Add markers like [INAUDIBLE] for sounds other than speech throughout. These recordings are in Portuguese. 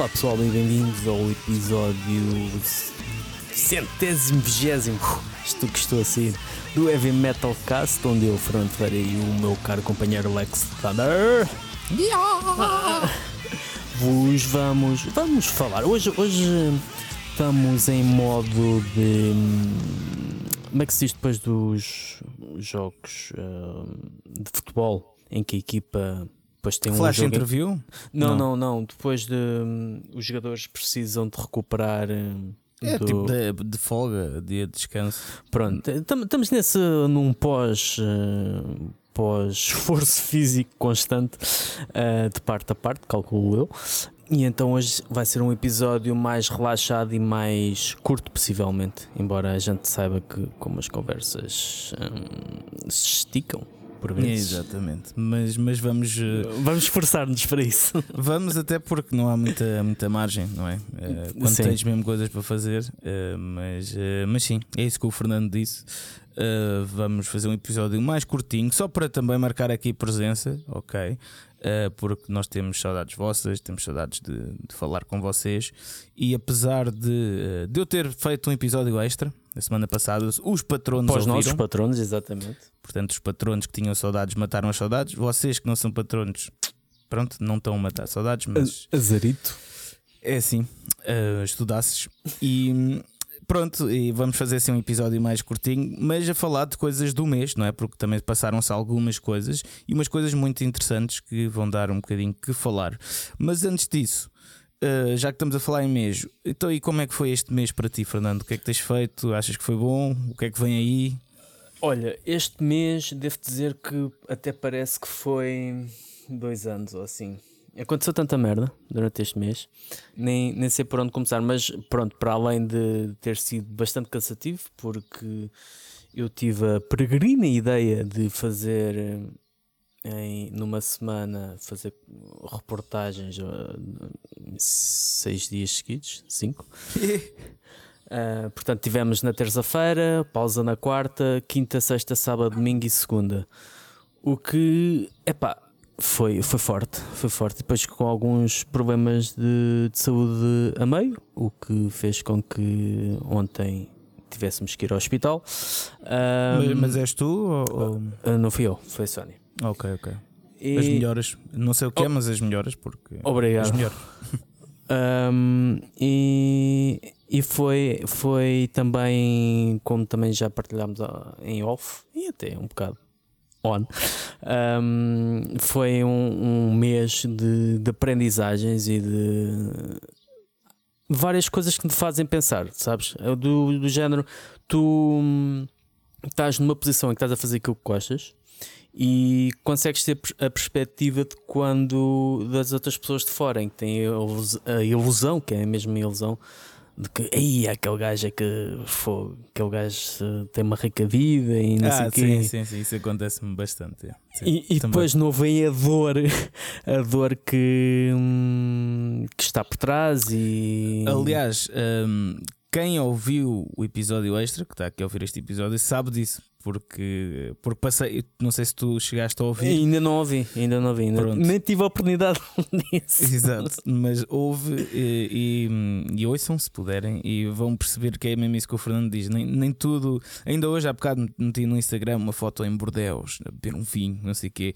Olá pessoal bem-vindos ao episódio centésimo, vigésimo, isto que estou a sair, do Heavy Metal Cast, onde eu farei o meu caro companheiro Lex Thunder. Vos vamos, vamos falar. Hoje, hoje estamos em modo de. Como é que se diz depois dos jogos uh, de futebol em que a equipa depois tem Flash um jogo. interview? Não, não, não, Depois de hum, os jogadores precisam de recuperar. hum, É do- tipo de, de folga, dia de descanso. Pronto, tam- estamos nesse num pós. eh, pós esforço [LAUGHS] físico constante eh, de parte a parte, calculo eu. E então hoje vai ser um episódio mais relaxado e mais curto, possivelmente. Embora a gente saiba que, como as conversas hum, se esticam, por vezes. Exatamente. Mas, mas vamos, eh, Vamos esforçar-nos para isso. [LAUGHS] vamos até porque não há muita, muita margem, não é? Eh, quando Sim. tens mesmo coisas para fazer. eh, mas, mas sim, é isso que o Fernando disse. Vamos fazer um episódio mais curtinho, só para também marcar aqui presença, ok? Eh, porque nós temos saudades vossas, temos saudades de, de falar com vocês. E apesar de, eh, de eu ter feito um episódio extra na semana passada, os patronos Para os nossos patronos, exatamente. Portanto, os patronos que tinham saudades mataram as saudades. Vocês que não são patronos, pronto, não estão a matar saudades, mas Azarito. é assim, uh, estudasses. E pronto, e vamos fazer assim um episódio mais curtinho, mas a falar de coisas do mês, não é? Porque também passaram-se algumas coisas e umas coisas muito interessantes que vão dar um bocadinho que falar. Mas antes disso. uh, já que estamos a falar em mês, então e como é que foi este mês para ti, Fernando? O que é que tens feito? Achas que foi bom? O que é que vem aí? Olha, este mês devo dizer que até parece que foi dois anos ou assim. Aconteceu tanta merda durante este mês, nem, nem sei por onde começar, mas pronto, para além de ter sido bastante cansativo, porque eu tive a peregrina ideia de fazer eh, em, numa semana fazer reportagens eh, seis dias seguidos, cinco. Uh, [LAUGHS] portanto, tivemos na terça-feira, pausa na quarta, quinta, sexta, sábado, domingo e segunda. O que, epá, foi, foi forte, foi forte. Depois com alguns problemas de, de saúde a meio, o que fez com que ontem tivéssemos que ir ao hospital. Uh, Mas, mas és tu? Ou, uh, não fui eu, foi a Sónia. Ok, ok. E- As melhoras, não sei o que é, Oh. mas as melhoras, porque Obrigado. as. Um, [LAUGHS] e e foi, foi também, como também já partilhámos ah, em off e até um bocado on, um, foi um, um mês de, de aprendizagens e de várias coisas que me fazem pensar, sabes? Do, do género, tu hum, estás numa posição em que estás a fazer aquilo que gostas e consegues ter a perspectiva de quando das outras pessoas de fora em que têm a ilus- a ilusão, que é mesmo uma ilusão, de que aí aquele gajo é que foi, aquele gajo tem uma rica vida e não sei Ah, o quê. sim, sim, sim, isso acontece-me bastante. é. Sim, E, e depois não vem a dor, [LAUGHS] a dor que, hum, que está por trás e Aliás, hum, quem ouviu o episódio extra, que está aqui a ouvir este episódio, sabe disso, porque, porque passei, não sei se tu chegaste a ouvir. ainda não ouvi, ainda não ouvi, ainda- nem tive a oportunidade disso. Exato, mas houve e, e, e ouçam se puderem e vão perceber que é mesmo isso que o Fernando diz. Nem, nem tudo. Ainda hoje, há bocado, meti no Instagram uma foto em Bordeus, a beber um vinho, não sei o quê.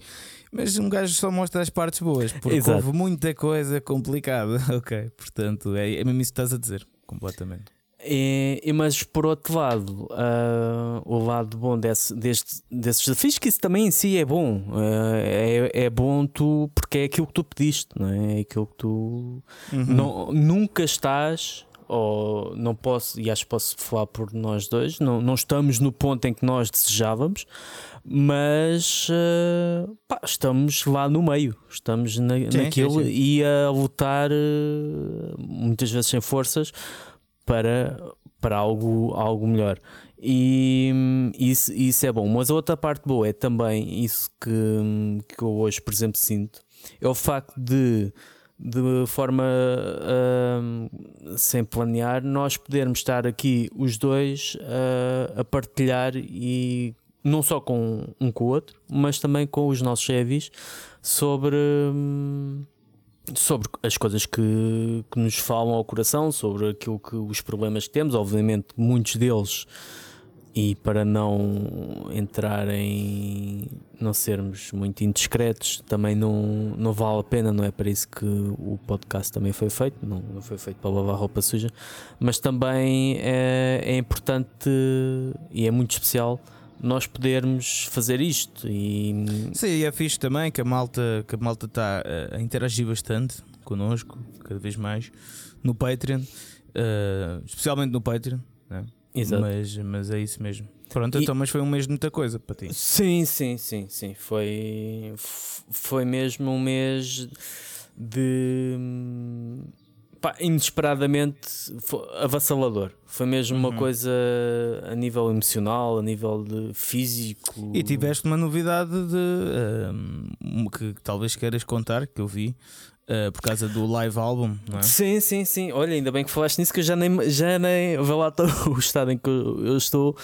Mas um gajo só mostra as partes boas, porque Exato. houve muita coisa complicada. [LAUGHS] Ok, portanto, é, é mesmo isso que estás a dizer, completamente. E, e mas por outro lado, ah, o lado bom desse, deste, desses desafios, que isso também em si é bom, Ah, é, é bom tu, porque é aquilo que tu pediste, não é? É aquilo que tu Uhum. não, nunca estás, ou não posso, e acho que posso falar por nós dois, não, não estamos no ponto em que nós desejávamos, mas ah, pá, estamos lá no meio, estamos na, Sim, naquilo sim, sim. e a lutar muitas vezes sem forças para, para algo, algo melhor. E isso, isso é bom. Mas a outra parte boa é também isso que, que eu hoje, por exemplo, sinto: é o facto de, de forma hum, sem planear, nós podermos estar aqui os dois uh, a partilhar e não só com um com o outro, mas também com os nossos chefes sobre. Hum, sobre as coisas que, que nos falam ao coração, sobre aquilo que os problemas que temos, obviamente muitos deles e para não entrar em não sermos muito indiscretos, também não, não vale a pena, não é para isso que o podcast também foi feito, não, não foi feito para lavar roupa suja, mas também é, é importante e é muito especial nós podermos fazer isto e sim é fixe também que a malta que a malta está a interagir bastante connosco cada vez mais no Patreon uh, especialmente no Patreon né? Exato. Mas, mas é isso mesmo. Pronto, e... então, mas foi um mês de muita coisa para ti. Sim, sim, sim, sim. Foi, foi mesmo um mês de pá, inesperadamente avassalador. Foi mesmo uhum. uma coisa a nível emocional, a nível de físico. E tiveste uma novidade de um, que talvez queiras contar, que eu vi. Uh, por causa do live álbum, é? Sim, sim, sim. Olha, ainda bem que falaste nisso que eu já nem, já nem vou lá [LAUGHS] o estado em que eu estou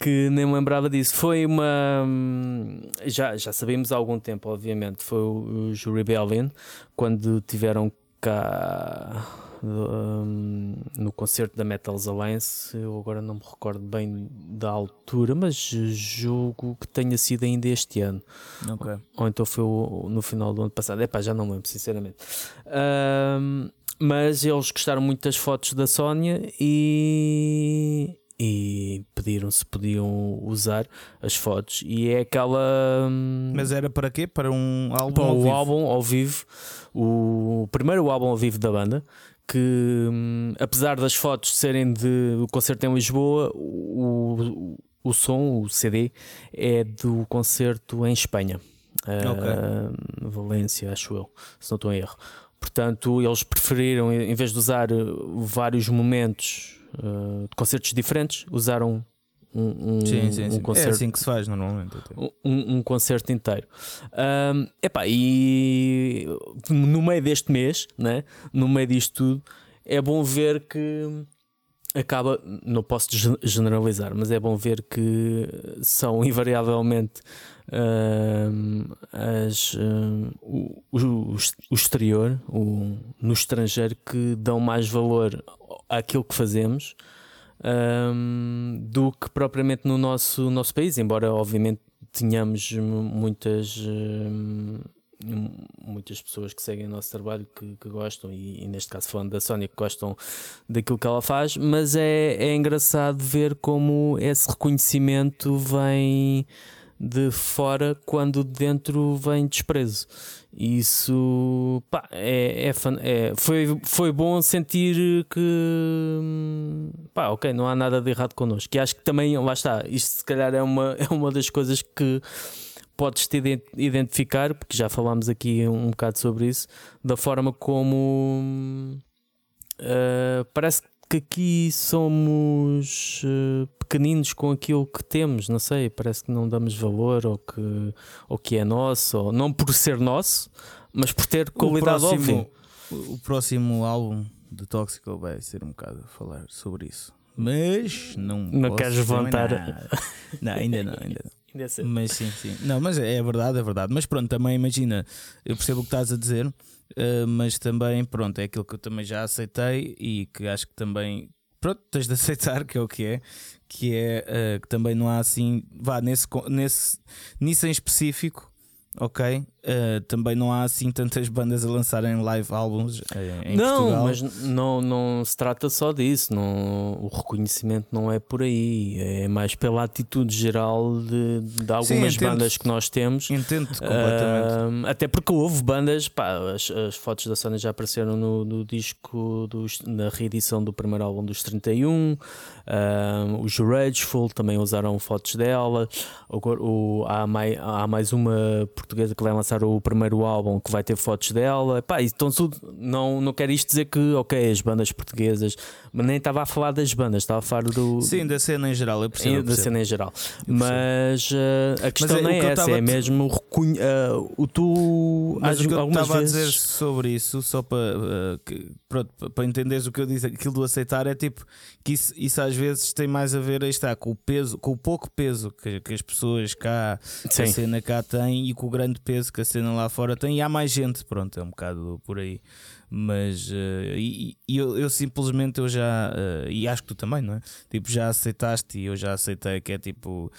que nem me lembrava disso. Foi uma. Hum, já, já sabíamos há algum tempo, obviamente. Foi os Rebellion quando tiveram cá um, no concerto da Metals Alliance. Eu agora não me recordo bem da altura, mas julgo que tenha sido ainda este ano. Okay. Ou, ou, então foi no final do ano passado. É pá, já não lembro, sinceramente. Um, mas eles gostaram muito das fotos da Sónia e, e pediram se podiam usar as fotos. E é aquela. Hum, mas era para quê? Para um álbum para ao o vivo? álbum ao vivo. O primeiro álbum ao vivo da banda que hum, apesar das fotos serem de o concerto em Lisboa, o, o, som, o CD, é do concerto em Espanha, okay. uh, Valência, acho eu, se não estou em erro. Portanto, eles preferiram, em vez de usar vários momentos uh, de concertos diferentes, usaram um, um, sim, sim, sim. um concerto. É assim que se faz normalmente. Um, um concerto inteiro. Um, epá, e no meio deste mês, né, no meio disto tudo, é bom ver que acaba, não posso generalizar, mas é bom ver que são invariavelmente as, o, o, o, exterior, o, no estrangeiro, que dão mais valor àquilo que fazemos um, do que propriamente no nosso, nosso país, embora obviamente tenhamos muitas. Um, muitas pessoas que seguem o nosso trabalho que, que gostam, e, e, neste caso falando da Sónia, que gostam daquilo que ela faz, mas é, é engraçado ver como esse reconhecimento vem de fora quando dentro vem desprezo. Isso pá, é, é, é, foi, foi bom sentir que pá, ok, não há nada de errado connosco. E acho que também, lá está, isto se calhar é uma, [LAUGHS] é uma das coisas que podes te identificar, porque já falámos aqui um bocado sobre isso, da forma como uh, parece que que aqui somos uh, pequeninos com aquilo que temos, não sei, parece que não damos valor ao que, ao que é nosso, ou, não por ser nosso, mas por ter qualidade o próximo. O próximo álbum de Tóxico vai ser um bocado a falar sobre isso. Mas não Não queres levantar. Não, ainda não, ainda não. [LAUGHS] É mas sim, sim. Não, mas é verdade, é verdade. Mas pronto, também imagina, eu percebo o que estás a dizer uh, mas também, pronto, é aquilo que eu também já aceitei e que acho que também, pronto, tens de [LAUGHS] aceitar que é o que é, que é uh, que também não há assim, vá, nesse, nesse, nisso em específico, ok, Uh, também não há assim tantas bandas a lançarem live álbuns em não, Portugal. mas não, não se trata só disso. Não, o reconhecimento não é por aí, é mais pela atitude geral de, de algumas Sim, bandas que nós temos. Entendo completamente. Uh, até porque houve bandas, pá, as, as fotos da Sony já apareceram no, no disco dos, na reedição do primeiro álbum dos 31. Uh, os Rageful também usaram fotos dela. O, o, há, mais, há mais uma portuguesa que vai lançar lançar o primeiro álbum que vai ter fotos dela. Pá, então tudo. Não, não quero isto dizer que, ok, as bandas portuguesas, mas nem estava a falar das bandas, estava a falar do. Sim, da cena em geral, eu percebo. eu da cena em geral. Mas uh, a questão mas é, não é essa, é mesmo o, recunho, uh, o tu. Mas o que eu estava vezes... a dizer sobre isso, só para, uh, que, pronto, para entenderes o que eu disse, aquilo do aceitar é tipo que isso, isso às vezes tem mais a ver aí está, com o peso, com o pouco peso que, que as pessoas cá, Sim. a cena cá tem e com o grande peso que a cena lá fora tem, e há mais gente, pronto, é um bocado por aí. Mas uh, e, e eu, eu, simplesmente eu já uh, e acho que tu também, não é? Tipo, já aceitaste e eu já aceitei que é tipo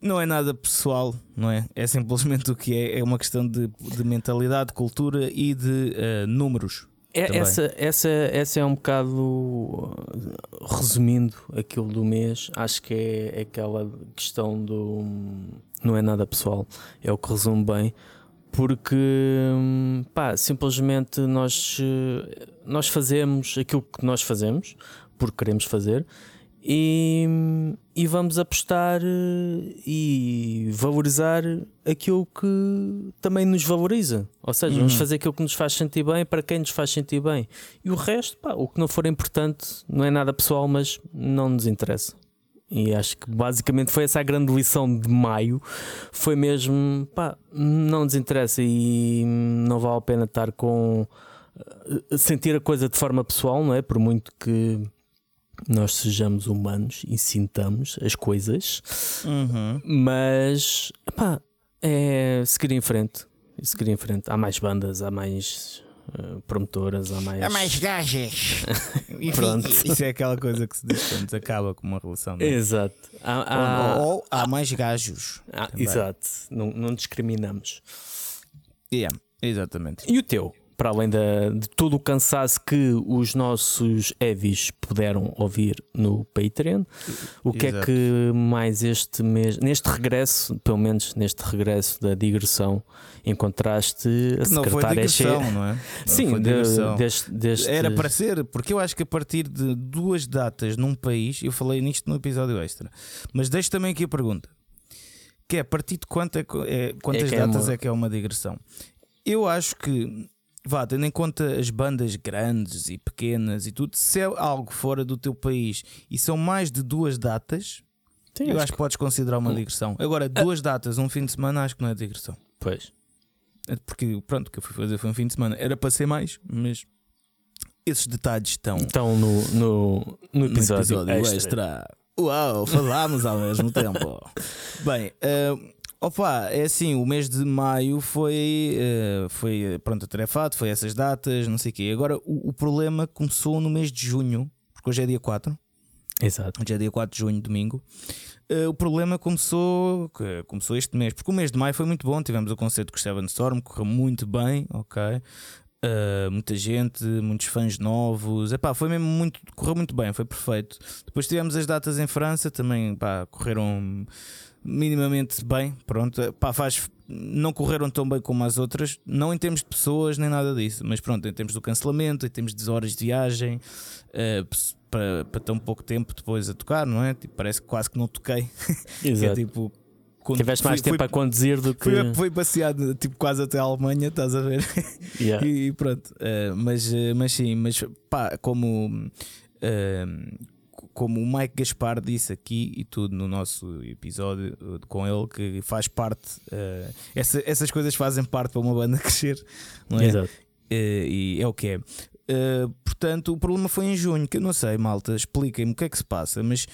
não é nada pessoal, não é? É simplesmente o que é, é uma questão de, de mentalidade, cultura e de uh, números. É, essa, essa, essa é um bocado resumindo aquilo do mês, acho que é, aquela questão do não é nada pessoal, é o que resume bem, porque pá, simplesmente nós, nós fazemos aquilo que nós fazemos porque queremos fazer e, e vamos apostar eh, e valorizar aquilo que também nos valoriza. Ou seja, uhum. vamos fazer aquilo que nos faz sentir bem para quem nos faz sentir bem. E o resto, pá, o que não for importante, não é nada pessoal, mas não nos interessa. E acho que basicamente foi essa a grande lição de maio. Foi mesmo, pá, não nos interessa e não vale a pena estar com. Eh, sentir a coisa de forma pessoal, não é? Por muito que nós sejamos humanos e sintamos as coisas, uhum. mas pá, é seguir em frente. Seguir em frente. Há mais bandas, há mais uh, promotoras, há mais. Há mais gajas. [LAUGHS] Pronto. Isso é aquela coisa que se diz quando acaba com uma relação. É? Exato. Há, há... Ou, ou, há mais gajos. Ah, exato. Não, não discriminamos. Yeah, exatamente. E o teu? Para além de, de todo o cansaço que os nossos Evis puderam ouvir no Patreon, o que é Exato. é que mais este mês, neste regresso, pelo menos neste regresso da digressão, encontraste a secretária não foi digressão, cheia... não é? [LAUGHS] Não Sim, de, deste, deste... era para ser, porque eu acho que a partir de duas datas num país, eu falei nisto no episódio extra, mas deixo também aqui a pergunta. Que é a partir de quanto é, é quantas é, é datas é, uma... é que é uma digressão? Eu acho que vá, tendo em conta as bandas grandes e pequenas e tudo, se é algo fora do teu país e são mais de duas datas, Sim, eu acho que podes considerar uma digressão. Agora, duas datas, um fim de semana, acho que não é digressão. Pois. É porque, pronto, o que eu fui fazer foi um fim de semana. Era para ser mais, mas esses detalhes estão. Estão no, no, no episódio, no episódio extra. extra. Uau, falámos ao mesmo tempo. [LAUGHS] Bem, uh, Opa, é assim, o mês de maio foi, uh, foi pronto, atarefado, foi essas datas, não sei o quê. Agora o, o, problema começou no mês de junho, porque hoje é dia 4. Exato. Hoje é dia 4 de junho, domingo. Uh, o problema começou, começou este mês, porque o mês de maio foi muito bom. Tivemos o concerto com o Seven Storm, correu muito bem, ok. Uh, muita gente, muitos fãs novos. Epá, foi mesmo muito, correu muito bem, foi perfeito. Depois tivemos as datas em França, também pá, correram minimamente bem, pronto, pá, faz, não correram tão bem como as outras, não em termos de pessoas nem nada disso, mas pronto, em termos do cancelamento, em termos de horas de viagem, uh, para, para tão pouco tempo depois a tocar, não é? Tipo, parece que quase que não toquei. [LAUGHS] Exato. é, tipo, Tiveste mais fui, tempo fui, a conduzir do que. Fui, fui passeado tipo, quase até a Alemanha, estás a ver? [LAUGHS] Yeah. e, pronto. Uh, mas, mas sim, mas pá, como. Uh, como o Mike Gaspar disse aqui e tudo no nosso episódio uh, com ele, que faz parte, uh, essa, essas coisas fazem parte para uma banda [LAUGHS] crescer, não é? Exato. Uh, e é o que é. Uh, portanto, o problema foi em junho, que eu não sei, malta, expliquem-me o que é que se passa, mas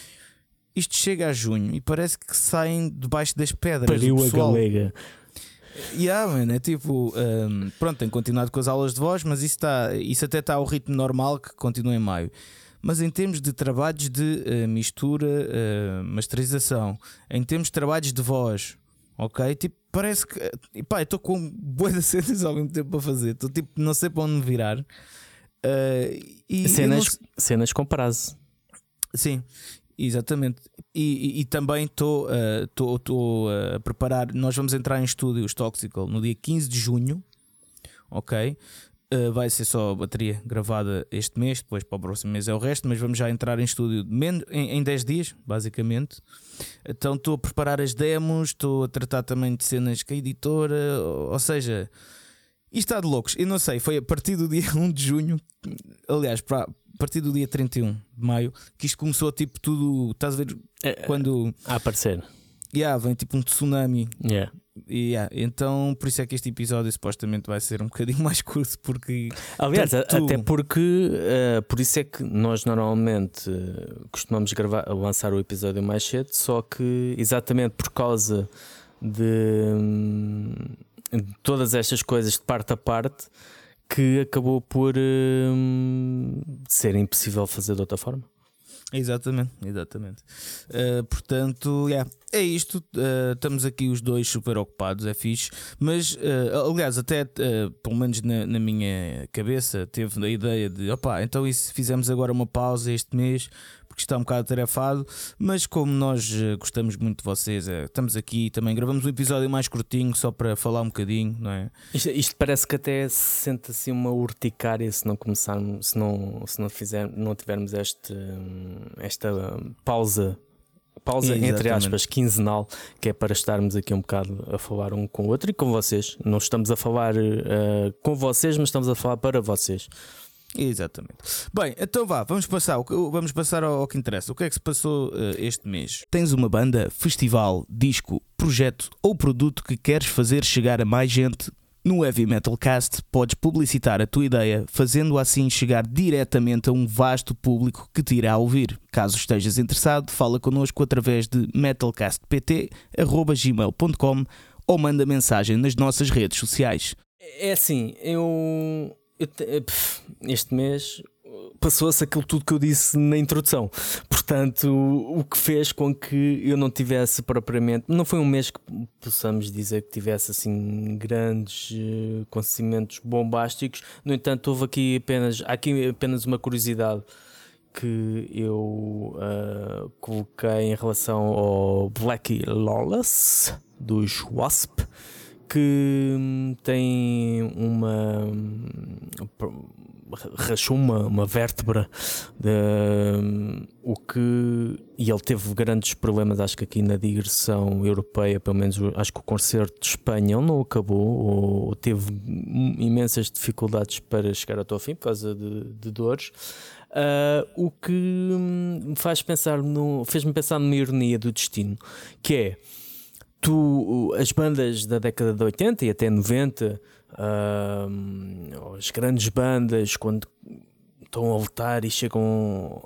isto chega a junho e parece que saem debaixo das pedras. Pariu a galega. Yeah, man, é tipo, um, pronto, tem continuado com as aulas de voz, mas isso, tá, isso até está ao ritmo normal que continua em maio mas em termos de trabalhos de uh, mistura, uh, masterização, em termos de trabalhos de voz, ok? Tipo, parece que. E pá, estou com boas [LAUGHS] cenas ao mesmo tempo para fazer, estou tipo, não sei para onde me virar. Uh, e cenas, não... cenas com prazo. Sim, exatamente. E, e, e também estou uh, a preparar. Nós vamos entrar em estúdios Toxical no dia 15 de junho, ok? Uh, vai ser só a bateria gravada este mês, depois para o próximo mês é o resto, mas vamos já entrar em estúdio em, em 10 dias, basicamente. Então estou a preparar as demos, estou a tratar também de cenas com a editora, ou, ou seja, isto está de loucos. Eu não sei, foi a partir do dia 1 [LAUGHS] de junho, aliás, para, a partir do dia 31 de maio, que isto começou tipo tudo. Estás a ver? É, quando. A aparecer. Yeah, vem tipo um tsunami. Yeah. Yeah, então, por isso é que este episódio supostamente vai ser um bocadinho [LAUGHS] mais curto, porque. Aliás, tu... até porque uh, por isso é que nós normalmente uh, costumamos gravar, lançar o episódio mais cedo, só que exatamente por causa de, hum, de todas estas coisas de parte a parte que acabou por uh, ser impossível fazer de outra forma. Exatamente, exatamente. Uh, portanto, yeah, é isto. Uh, estamos aqui os dois super ocupados, é fixe. Mas, uh, aliás, até pelo menos na, na, minha cabeça, teve a ideia de opá, então e se fizemos agora uma pausa este mês? Porque está um bocado tarefado, mas como nós eh, gostamos muito de vocês, é, estamos aqui também gravamos um episódio mais curtinho só para falar um bocadinho, não é? Isto, isto parece que até se sente assim uma urticária se não começarmos, se não, se não, fizer, não tivermos este, esta pausa pausa Exatamente. entre aspas quinzenal que é para estarmos aqui um bocado a falar um com o outro e com vocês não estamos a falar uh, com vocês mas estamos a falar para vocês Exatamente. Bem, então vá, vamos passar, vamos passar ao, ao que interessa. O que é que se passou uh, este mês? Tens uma banda, festival, disco, projeto ou produto que queres fazer chegar a mais gente? No Heavy Metal Cast podes publicitar a tua ideia, fazendo assim chegar diretamente a um vasto público que te irá ouvir. Caso estejas interessado, fala connosco através de metalcastpt.gmail.com ou manda mensagem nas nossas redes sociais. É assim, eu este mês passou-se aquilo tudo que eu disse na introdução. Portanto, o que fez com que eu não tivesse propriamente. Não foi um mês que possamos dizer que tivesse assim grandes uh, acontecimentos bombásticos. No entanto, houve aqui apenas, aqui apenas uma curiosidade que eu uh, coloquei em relação ao Blackie Lawless dos Wasp que hum, tem uma hum, rachou uma, uma vértebra de, um, o que e ele teve grandes problemas acho que aqui na digressão europeia pelo menos acho que o concerto de Espanha não acabou ou teve imensas dificuldades para chegar até ao fim por causa de, de dores. Uh, o que hum, faz pensar no fez-me pensar numa ironia do destino que é tu, as bandas da década de 80 e até 90, uh, as grandes bandas, quando estão a lutar e chegam,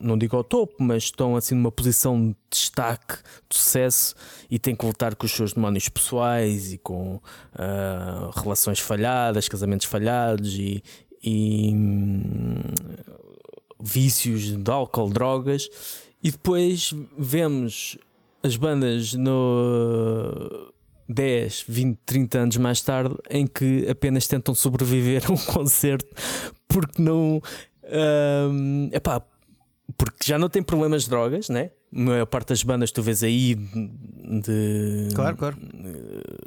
não digo ao topo, mas estão assim numa posição de destaque, de sucesso e têm que lutar com os seus demónios pessoais e com uh, relações falhadas, casamentos falhados e, e hum, vícios de álcool, drogas. E depois vemos as bandas no 10, 20, 30 anos mais tarde em que apenas tentam sobreviver a um [LAUGHS] concerto porque não. Um, epá, porque já não tem problemas de drogas, né? A maior parte das bandas tu vês aí de. Claro, claro.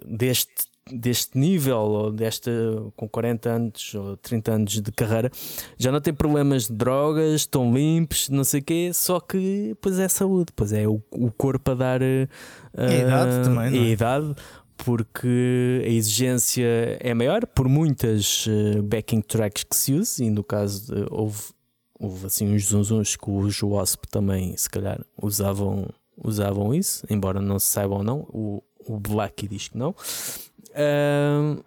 Deste deste nível, ou desta com 40 anos ou 30 anos de carreira, já não tem problemas de drogas, estão limpos, não sei o quê, só que pois é saúde, pois é o, o corpo a dar uh, a idade também, não é? a idade porque a exigência é maior por muitas uh, backing tracks que se usa e no caso de, houve, houve assim uns zunzuns que os Wasp também se calhar usavam, usavam isso, embora não se saiba ou não, o, o Black diz que não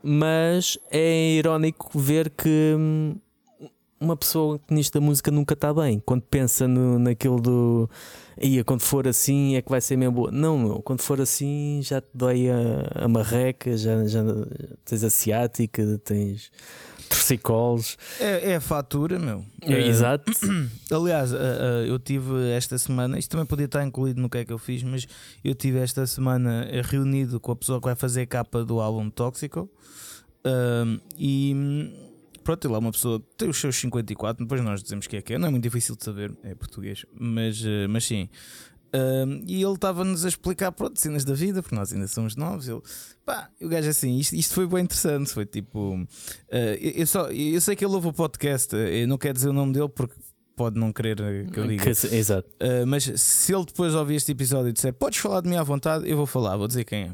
Mas é irónico ver que hum, uma pessoa nisto da música nunca está bem. Quando pensa no, naquilo do. Ia, quando for assim é que vai ser mesmo boa. Não, meu, quando for assim já te dói a, a marreca, já, já tens a ciática, tens torcicolos. É, é a fatura, meu. É, é, exato. [CLEARS THROAT] Aliás, uh, uh, eu tive esta semana, isto também podia estar incluído no que é que eu fiz, mas eu tive esta semana reunido com a pessoa que vai fazer a capa do álbum Tóxico. Uh, e pronto, ele é uma pessoa tem os seus 54, depois nós dizemos que é que é, não é muito difícil de saber, é português, mas, mas sim. Um, e ele estava-nos a explicar pronto, cenas da vida, porque nós ainda somos novos. Ele, pá, o gajo assim, isto, isto foi bem interessante. Foi tipo, uh, eu, eu, só, eu sei que ele ouve o podcast, eu não quero dizer o nome dele porque pode não querer que eu diga. Que, exato. Uh, mas se ele depois ouvir este episódio e disser podes falar de mim à vontade, eu vou falar, vou dizer quem é.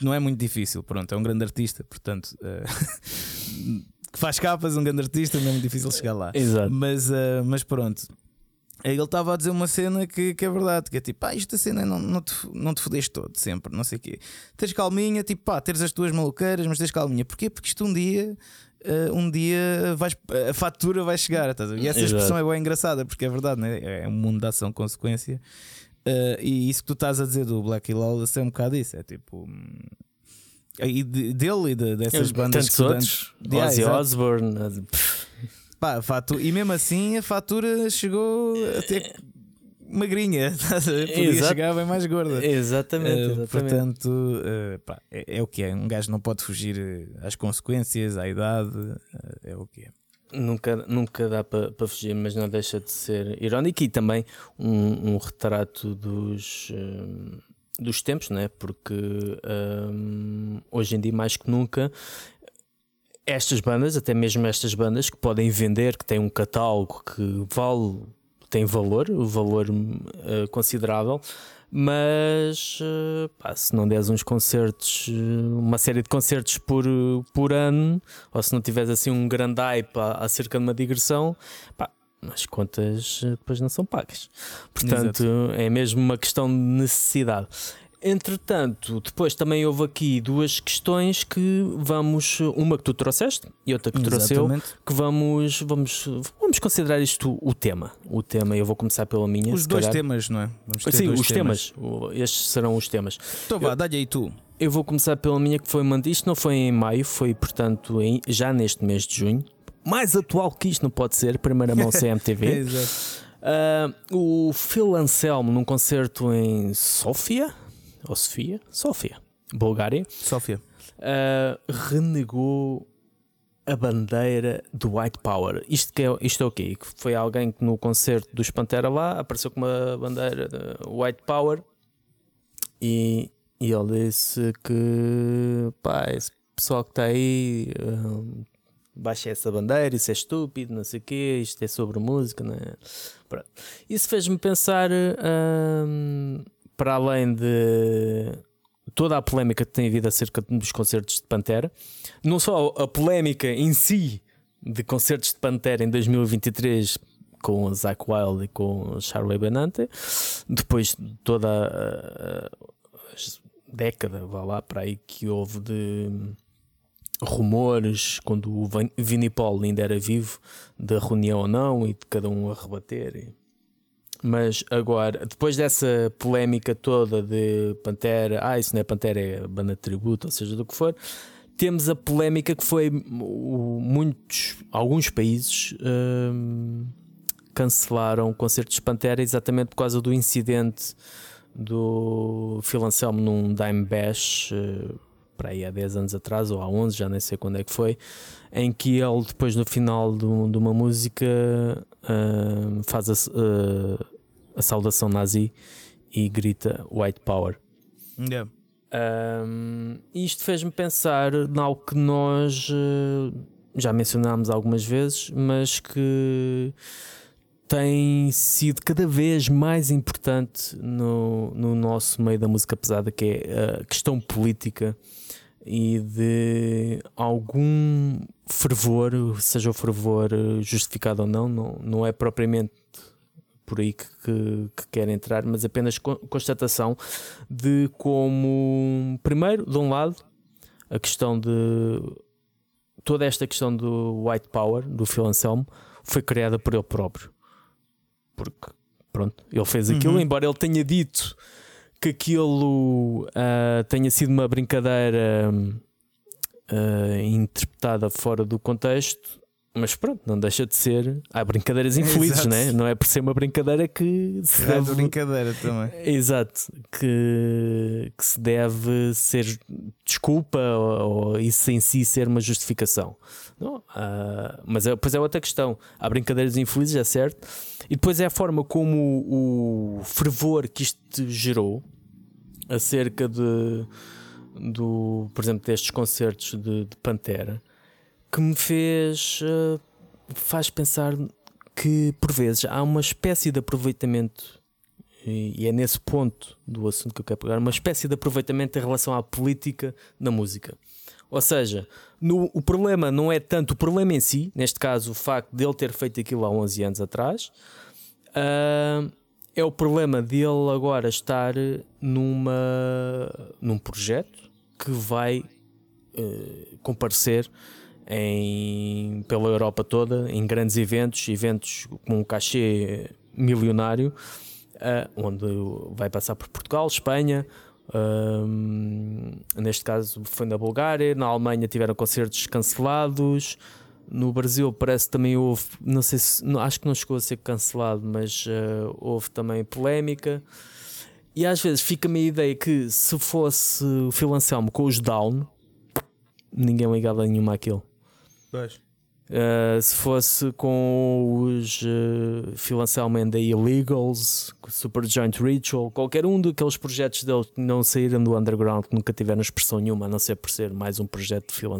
Não é muito difícil, pronto, é um grande artista, portanto. Uh, [LAUGHS] que faz capas, um grande artista, não é muito difícil chegar lá. Exato. Mas, uh, mas pronto. Aí ele estava a dizer uma cena que, que é verdade, que é tipo, pá, esta cena não, não, te, não te fodeste todo, sempre, não sei o quê. Tens calminha, tipo, pá, teres as tuas maluqueiras, mas tens calminha. Porquê? Porque isto um dia uh, um dia vais, a fatura vai chegar. Estás e essa Exato. expressão é bem engraçada porque é verdade, né? é um mundo de ação consequência. Uh, e isso que tu estás a dizer do Black e Lawless é um bocado isso. É tipo. Hum, e de, dele e de, dessas bandas Tantos outros, de, Ozzy Osbourne, Pá, fatura, e mesmo assim a fatura chegou até magrinha, [LAUGHS] podia Exato. chegar bem mais gorda. Exatamente, uh, exatamente. Portanto, uh, pá, é, é, o que é. Um gajo não pode fugir eh, às consequências, à idade, é o que é. Nunca, nunca dá para pa fugir, mas não deixa de ser irónico e também um, um retrato dos, dos tempos, né? porque um, hoje em dia, mais que nunca, estas bandas, até mesmo estas bandas que podem vender, que têm um catálogo que vale tem valor, o valor uh, considerável, mas uh, pá, se não des uns concertos, uh, uma série de concertos por, por ano, ou se não tiveres assim um grande hype acerca de uma digressão, pá, as contas depois não são pagas. Portanto, Exato. é mesmo uma questão de necessidade. Entretanto, depois também houve aqui duas questões que vamos, uma que tu trouxeste e outra que trouxe eu, que vamos, vamos, vamos considerar isto o tema. O tema, eu vou começar pela minha. Os dois calhar. temas, não é? Sim, os temas. temas. Estes serão os temas. Então vá, dá-lhe aí tu. Eu vou começar pela minha, que foi uma. Isto não foi em maio, foi portanto em, já neste mês de junho. Mais atual que isto não pode ser, primeira mão [LAUGHS] CMTV. Exato. Uh, o Phil Anselmo num concerto em Sofia, ou Sofia, Sofia, Bulgária, Sofia, uh, renegou a bandeira do White Power. Isto, que é, isto é o quê? Foi alguém que no concerto dos Pantera lá apareceu com uma bandeira de White Power e, e ele disse que pá, esse pessoal que está aí um, baixa essa bandeira, isso é estúpido, não sei o quê, isto é sobre música, não é? Isso fez-me pensar um, para além de toda a polémica que tem havido acerca dos concertos de Pantera, não só a polémica em si de concertos de Pantera em 2023 com o Zach Wild e com o Charlie Benante, depois de toda a, década, vá lá, para aí que houve de rumores quando o Vinnie Paul ainda era vivo, da reunião ou não, e de cada um a rebater. Mas agora, depois dessa polémica toda de Pantera, ah, isso não é Pantera, é banda de tributo, ou seja, do que for, temos a polémica que foi muitos, alguns países hum, cancelaram concertos de Pantera exatamente por causa do incidente do Phil Anselmo num Dime Bash. Uh, para aí há 10 anos atrás ou há 11, já nem sei quando é que foi, em que ele depois no final de, uma música uh, faz a, uh, a, saudação nazi e grita White Power. Yeah. Um, isto fez-me pensar em algo que nós uh, já mencionámos algumas vezes, mas que tem sido cada vez mais importante no, no nosso meio da música pesada, que é a questão política e de algum fervor, seja o fervor justificado ou não, não, não é propriamente por aí que, que, que quer entrar, mas apenas constatação de como, primeiro, de um lado, a questão de toda esta questão do white power, do Phil Anselmo, foi criada por ele próprio. Porque, pronto, ele fez aquilo, uhum. embora ele tenha dito que aquilo uh, tenha sido uma brincadeira uh, interpretada fora do contexto, Mas pronto, não deixa de ser. Há brincadeiras [LAUGHS] infelizes, né? não é por ser uma brincadeira que se Raio deve. de brincadeira também. Exato, que, que se deve ser desculpa ou, ou isso em si ser uma justificação. Não? Ah, mas é, depois é outra questão. Há brincadeiras infelizes, é certo, e depois é a forma como o, o fervor que isto gerou acerca de, do, por exemplo, destes concertos de, de Pantera que me fez ah, faz pensar que por vezes há uma espécie de aproveitamento e e é nesse ponto do assunto que eu quero pegar, uma espécie de aproveitamento em relação à política na música. Ou seja, no- o problema não é tanto o problema em si, neste caso o facto de ele ter feito aquilo há 11 anos atrás, ah, é o problema dele agora estar numa, num projeto que vai eh, comparecer em, pela Europa toda, em grandes eventos, eventos com um cachê milionário, ah, onde vai passar por Portugal, Espanha. ahm, neste caso foi na Bulgária, na Alemanha tiveram concertos cancelados, no Brasil parece que também houve, não sei se, acho que não chegou a ser cancelado, mas ah, houve também polémica. E às vezes fica-me a ideia que se fosse o Phil Anselmo com os Down, ninguém ligava nenhuma àquilo. Uh, se fosse com os uh, Phil the Illegals, com o Super Joint Ritual, qualquer um daqueles projetos dele que não saíram do underground, que nunca tiveram expressão nenhuma, a não ser por ser mais um projeto de Phil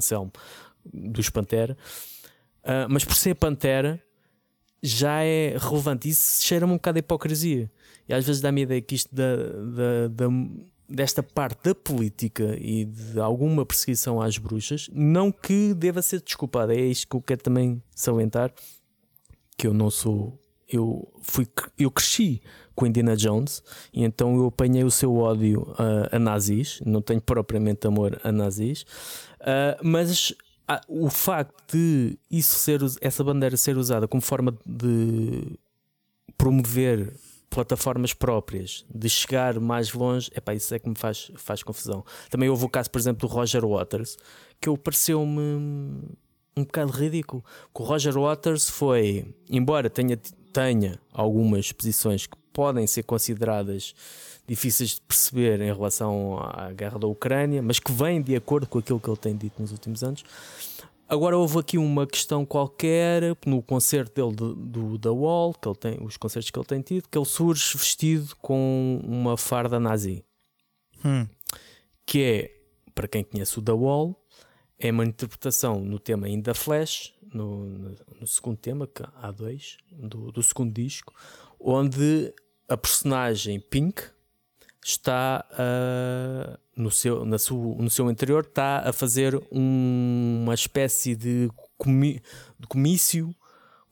dos Pantera, Uh, mas por ser Pantera já é relevante. Isso cheira-me um bocado a hipocrisia. E às vezes dá-me a ideia que isto da, da- da- desta parte da política e de alguma perseguição às bruxas, não que deva ser desculpada, é isto que eu quero também salientar, que eu não sou. Eu, fui, eu cresci com Indiana Jones e então eu apanhei o seu ódio a, a nazis, não tenho propriamente amor a nazis, ah, mas ah, o facto de isso ser, essa bandeira ser usada como forma de promover plataformas próprias, de chegar mais longe, epá, isso é que me faz, faz confusão. Também houve o caso, por exemplo, do Roger Waters, que eu pareceu-me um bocado ridículo. Que o Roger Waters foi, embora tenha, tenha algumas posições que podem ser consideradas difíceis de perceber em relação à guerra da Ucrânia, mas que vêm de acordo com aquilo que ele tem dito nos últimos anos. Agora houve aqui uma questão qualquer no concerto dele do, do The Wall, que ele tem, os concertos que ele tem tido, que ele surge vestido com uma farda nazi, Hum. que é, para quem conhece o The Wall, é uma interpretação no tema In The Flash, no, no- no segundo tema, que há dois, do, do segundo disco, onde a personagem Pink está a- no, seu, na su- no seu interior está a fazer um- uma espécie de, comi- de comício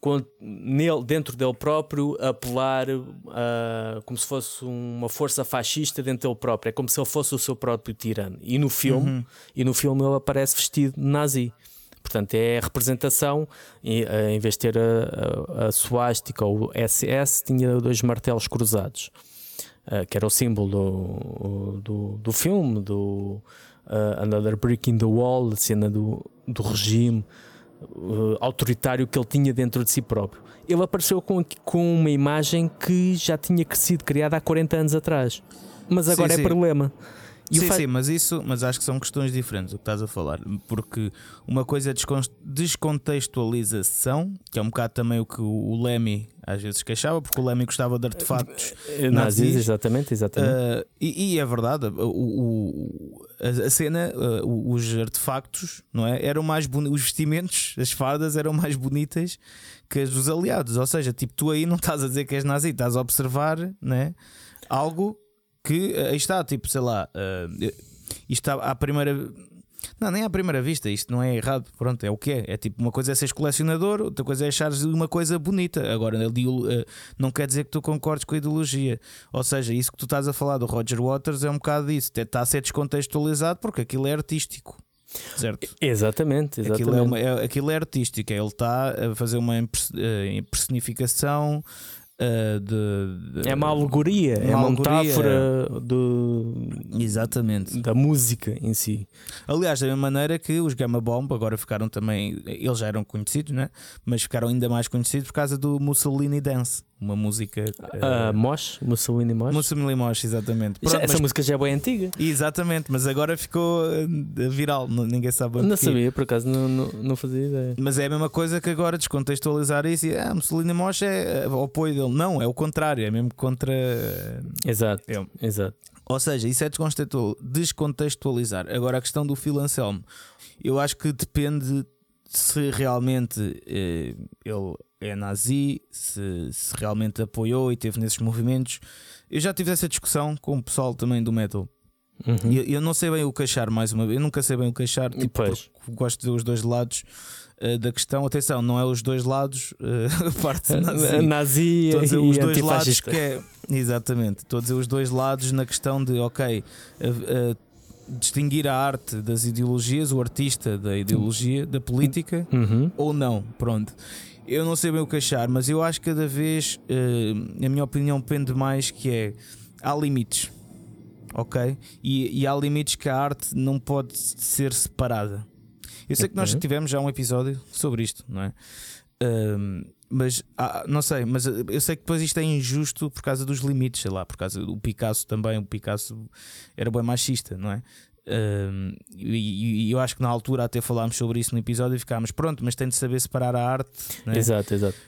com- nele, dentro dele próprio a apelar a- como se fosse uma força fascista dentro dele próprio. É como se ele fosse o seu próprio tirano. E no filme e no filme ele aparece vestido de nazi. Portanto, é a representação, e, eh, em vez de ter a, a, a suástica ou o SS, tinha dois martelos cruzados, eh, que era o símbolo do, do, do filme, do eh, Another Brick in the Wall, a cena do, do regime eh, autoritário que ele tinha dentro de si próprio. Ele apareceu com, com uma imagem que já tinha sido criada há 40 anos atrás, mas Sim, agora sim. é problema. E sim, sim, mas isso, mas acho que são questões diferentes o que estás a falar, porque uma coisa é descon- descontextualização, que é um bocado também o que o Lemmy às vezes queixava, porque o Lemmy gostava de artefactos. Eh, nazis, nazis. exatamente, exatamente. Uh, e, e é verdade, o, o- a, cena, uh, os artefactos, não é? Eram mais boni- os vestimentos, as fardas eram mais bonitas que as dos aliados. Ou seja, tipo, tu aí não estás a dizer que és nazi, estás a observar, né? Algo que uh, aí está, tipo, sei lá, uh, isto à, à primeira. Não, nem à primeira vista, isto não é errado, pronto, é o que é. É tipo, uma coisa é seres colecionador, outra coisa é achares uma coisa bonita. Agora, uh, não quer dizer que tu concordes com a ideologia. Ou seja, isso que tu estás a falar do Roger Waters é um bocado disso, está a ser descontextualizado porque aquilo é artístico, certo? Exatamente, exatamente. Aquilo é, uma- é- aquilo é artístico, ele está a fazer uma eh, personificação Uh, de, de, é uma alegoria, uma é uma metáfora do, Exatamente. da música em si. Aliás, da mesma maneira que os Gamma Bomb agora ficaram também, eles já eram conhecidos, né? mas ficaram ainda mais conhecidos por causa do Mussolini Dance uma música. Uh, uh, Mosh, Mussolini Mosh. Mussolini Mosh, exatamente. Pronto, essa mas... música já é bem antiga. Exatamente, mas agora ficou uh, viral, ninguém sabe. Não sabia, por acaso não, não, não, fazia ideia. Mas é a mesma coisa que agora descontextualizar isso e ah, Mussolini Mosh é, é o apoio dele. Não, é o contrário, é mesmo contra. Exato, é. exato. Ou seja, isso é descontextualizar. Agora a questão do Phil Anselmo, eu acho que depende se realmente eh, ele é nazi, se, se, realmente apoiou e teve nesses movimentos. Eu já tive essa discussão com o pessoal também do metal. Uhum. Eu, eu, não sei bem o que achar mais uma vez. Eu nunca sei bem o que achar, tipo, gosto de ver os dois lados uh, da questão. Atenção, não é os dois lados, uh, [LAUGHS] a parte [LAUGHS] nazi, nazi estou a dizer os dois lados que é exatamente. Estou a dizer os dois lados na questão de ok. Uh, distinguir a arte das ideologias, o artista da ideologia, da política uhum. ou não. Pronto. Eu não sei bem o que achar, mas eu acho que cada vez, uh, a minha opinião, depende mais que é há limites, ok? E, e, há limites que a arte não pode ser separada. Eu sei que nós tivemos já um episódio sobre isto, não é? Uh, mas ah, não sei, mas eu sei que depois isto é injusto por causa dos limites, sei lá, por causa do Picasso também. O Picasso era bem machista, não é? Um, e, e, eu acho que na altura até falámos sobre isso no episódio e ficámos pronto, mas tem de saber separar a arte. Né? Exato, exato.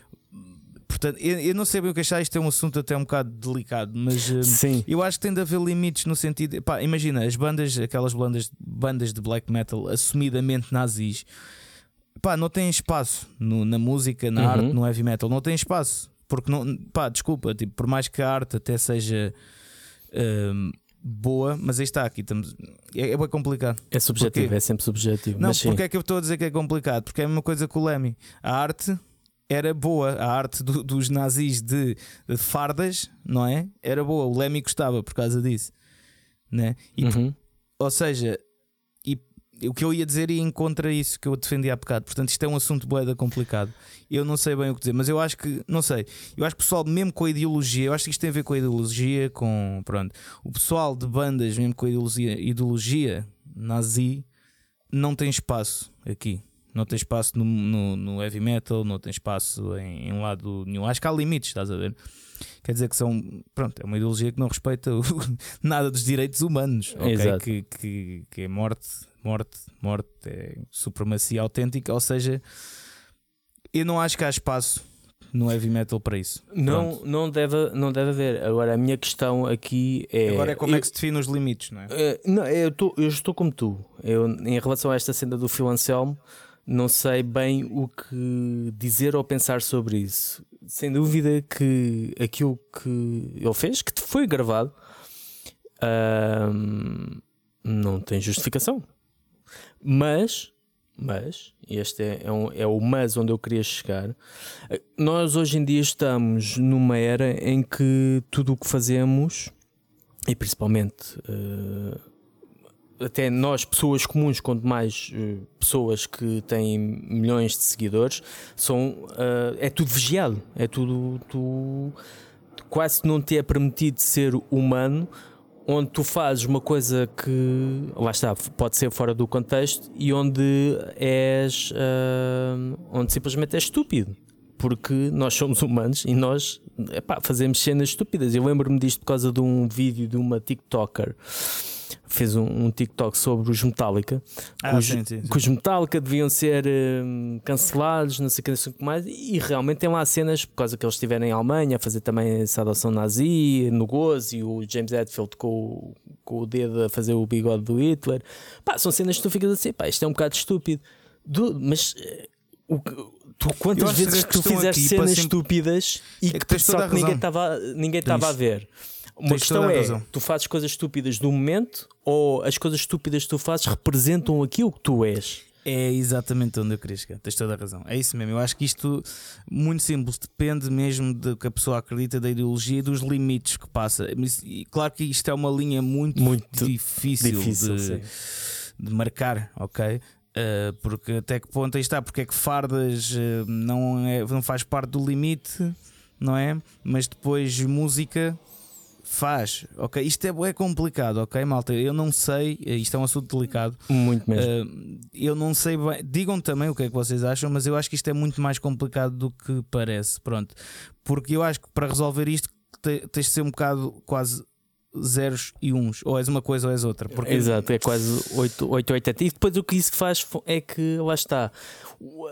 Portanto, eu, eu, não sei bem o que achar, isto é um assunto até um bocado delicado, mas Sim. eu acho que tem de haver limites no sentido. Pá, imagina, as bandas, aquelas bandas, bandas de black metal assumidamente nazis, pá, não têm espaço no, na música, na uhum. arte, no heavy metal, não têm espaço. Porque não, pá, desculpa, tipo, por mais que a arte até seja. Um, boa, mas aí está aqui estamos. É, é bem complicado. É subjetivo, Porquê? é sempre subjetivo. Não, mas porque é que eu estou a dizer que é complicado? Porque é a mesma coisa com o Lemmy. A arte era boa, a arte do, dos nazis de, de, fardas, não é? Era boa. O Lemmy gostava por causa disso, né? E, uhum. Ou seja, o que eu ia dizer ia contra isso que eu defendi há bocado. Portanto, isto é um assunto boeda complicado. Eu não sei bem o que dizer, mas eu acho que, não sei, eu acho que o pessoal, mesmo com a ideologia, eu acho que isto tem a ver com a ideologia, com. Pronto, o pessoal de bandas, mesmo com a ideologia, ideologia nazi, não tem espaço aqui. Não tem espaço no, no, no heavy metal, não tem espaço em, em lado nenhum. Acho que há limites, estás a ver? Quer dizer que são. Pronto, é uma ideologia que não respeita o, [LAUGHS] nada dos direitos humanos, okay? que, que, que é morte morte, morte, é supremacia autêntica, ou seja, eu não acho que há espaço no heavy metal para isso. Não, não, deve, não deve haver. Agora, a minha questão aqui é. Agora é como eu, é que se define os limites, não é? é não, eu, tô, eu estou como tu. Eu, em relação a esta cena do Phil Anselmo, não sei bem o que dizer ou pensar sobre isso. Sem dúvida que aquilo que ele fez, que foi gravado, não tem justificação. Mas, mas, este é, é, um, é o mas onde eu queria chegar. Nós hoje em dia estamos numa era em que tudo o que fazemos, e principalmente uh, até nós, pessoas comuns, quanto mais uh, pessoas que têm milhões de seguidores, são, uh, é tudo vigiado, é tudo. Tu, quase não te é permitido ser humano onde tu fazes uma coisa que lá está, pode ser fora do contexto e onde és uh, onde simplesmente és estúpido. Porque nós somos humanos e nós epá, fazemos cenas estúpidas. Eu lembro-me disto por causa de um vídeo de uma TikToker fez um, um, TikTok sobre os Metallica, ah, os, sim, sim, sim. que os Metallica deviam ser um, cancelados, não sei o que, não sei o que mais, e realmente tem lá cenas, por causa que eles estiveram em Alemanha a fazer também essa adoção nazi, no Gozo, e o James Hetfield com, com o dedo a fazer o bigode do Hitler. Pá, são cenas que tu ficas assim, pá, isto é um bocado estúpido. Do, mas eh, o, tu, quantas vezes tu fizeste cenas estúpidas e é que, que que ninguém estava ninguém estava a ver? Uma Tens questão é: tu fazes coisas estúpidas do momento ou as coisas estúpidas que tu fazes representam aquilo que tu és? É exatamente onde eu queria chegar, tens toda a razão. É isso mesmo. Eu acho que isto, muito simples, depende mesmo do que a pessoa acredita, da ideologia e dos limites que passa. E claro que isto é uma linha muito, muito difícil, difícil de, de, marcar, ok? Uh, porque até que ponto aí está? Porque é que fardas uh, não, é, não faz parte do limite? não é? Mas depois música faz, ok? Isto é, é complicado, ok, malta? Eu não sei, isto é um assunto delicado. Muito mesmo. Uh, eu não sei bem, digam também o que é que vocês acham, mas eu acho que isto é muito mais complicado do que parece, pronto. Porque eu acho que para resolver isto tens de ser um bocado quase zeros e uns, ou és uma coisa ou és outra. Porque... Exato, é quase 8, 8, 8, 8. E depois o que isso faz é que, lá está,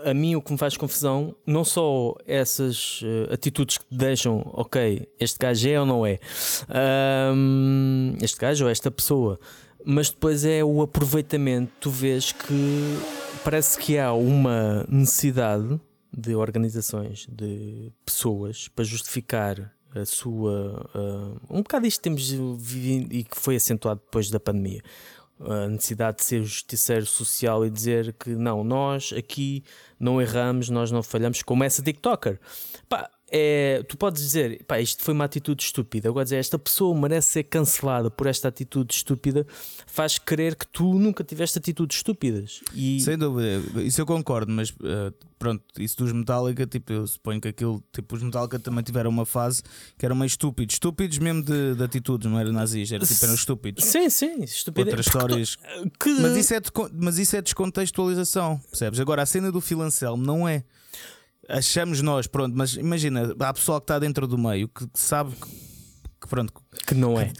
a mim o que me faz confusão, não só essas uh, atitudes que deixam, ok, este gajo é ou não é, um, este gajo ou esta pessoa, mas depois é o aproveitamento. Tu vês que parece que há uma necessidade de organizações, de pessoas para justificar a sua. Uh, um bocado isto temos vivido e que foi acentuado depois da pandemia. A necessidade de ser justiceiro social e dizer que não, nós aqui não erramos, nós não falhamos, como essa TikToker. Pá, é, tu podes dizer, pá, isto foi uma atitude estúpida. Agora dizer, esta pessoa merece ser cancelada por esta atitude estúpida, faz crer que tu nunca tiveste atitudes estúpidas. E... Sem dúvida, isso eu concordo, mas uh, pronto, isso dos Metallica, tipo, eu suponho que aquilo, tipo, os Metallica também tiveram uma fase que eram meio estúpidos, estúpidos mesmo de, de atitudes, não era nazis, era tipo, eram estúpidos. Sim, sim, estúpidos. Outras histórias. Que... Mas, isso é de, mas isso é descontextualização, percebes? Agora, a cena do Phil Anselmo não é achamos nós, pronto, mas imagina, há pessoal que está dentro do meio que sabe que, que pronto, que não é.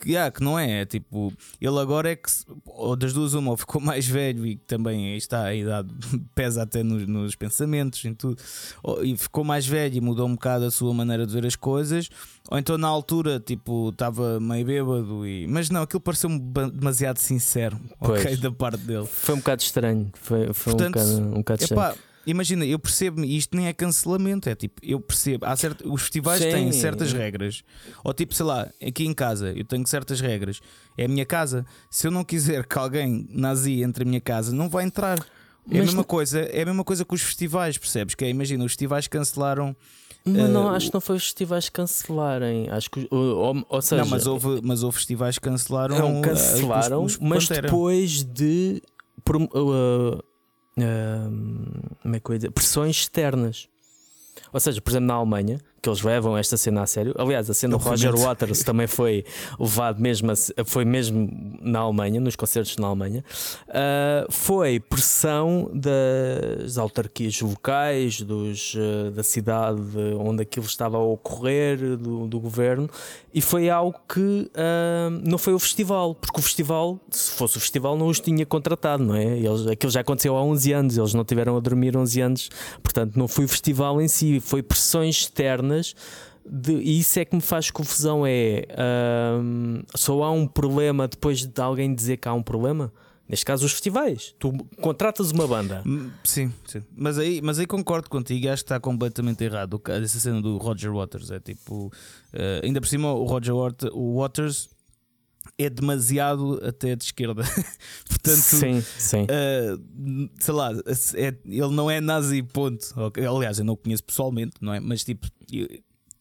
Que, yeah, que não é, é tipo, ele agora é que, ou das duas, uma, ou ficou [LAUGHS] mais velho e também está a idade [LAUGHS] pesa até nos, nos pensamentos em tudo, ou, e ficou mais velho e mudou um bocado a sua maneira de ver as coisas, ou então na altura, tipo, estava meio bêbado, e, mas não, aquilo pareceu-me demasiado sincero, pois. ok, da parte dele. Foi um bocado estranho, foi, foi Portanto, um bocado, um bocado estranho. Epá, Imagina, eu percebo, isto nem é cancelamento, é tipo, eu percebo, há certo, os festivais Sim. têm certas regras, ou tipo, sei lá, aqui em casa eu tenho certas regras, é a minha casa. Se eu não quiser que alguém nazi entre a minha casa, não vai entrar. É Mas a mesma coisa, é a mesma coisa com os festivais, percebes? Que é, imagina, os festivais cancelaram. Mas não, uh, acho que não foi os festivais cancelarem. Acho que, ou, ou seja, não, mas houve, mas houve festivais que cancelaram. Não, cancelaram, uh, os, os mas depois de. Uh, eu ia dizer? pressões externas. Ou seja, por exemplo, na Alemanha, que eles levam esta cena a sério. Aliás, a cena do Roger Waters também foi levado mesmo, a, foi mesmo na Alemanha, nos concertos na Alemanha. Uh, foi pressão das autarquias locais, dos, uh, da cidade onde aquilo estava a ocorrer, do, do governo, e foi algo que uh, não foi o festival, porque o festival, se fosse o festival, não os tinha contratado, não é? Eles, aquilo já aconteceu há 11 anos, eles não tiveram a dormir 11 anos, portanto, não foi o festival em si, foi pressões externas de, e isso é que me faz confusão: é um, só há um problema depois de alguém dizer que há um problema? Neste caso, os festivais. Tu contratas uma banda. Hum, sim, sim. Mas, aí, mas aí concordo contigo. Acho que está completamente errado. Essa cena do Roger Waters é tipo. Uh, ainda por cima, o Roger Waters é demasiado até de esquerda. [LAUGHS] Portanto, sim, sim. Uh, sei lá, é, ele não é nazi, ponto. Aliás, eu não o conheço pessoalmente, não é? Mas tipo,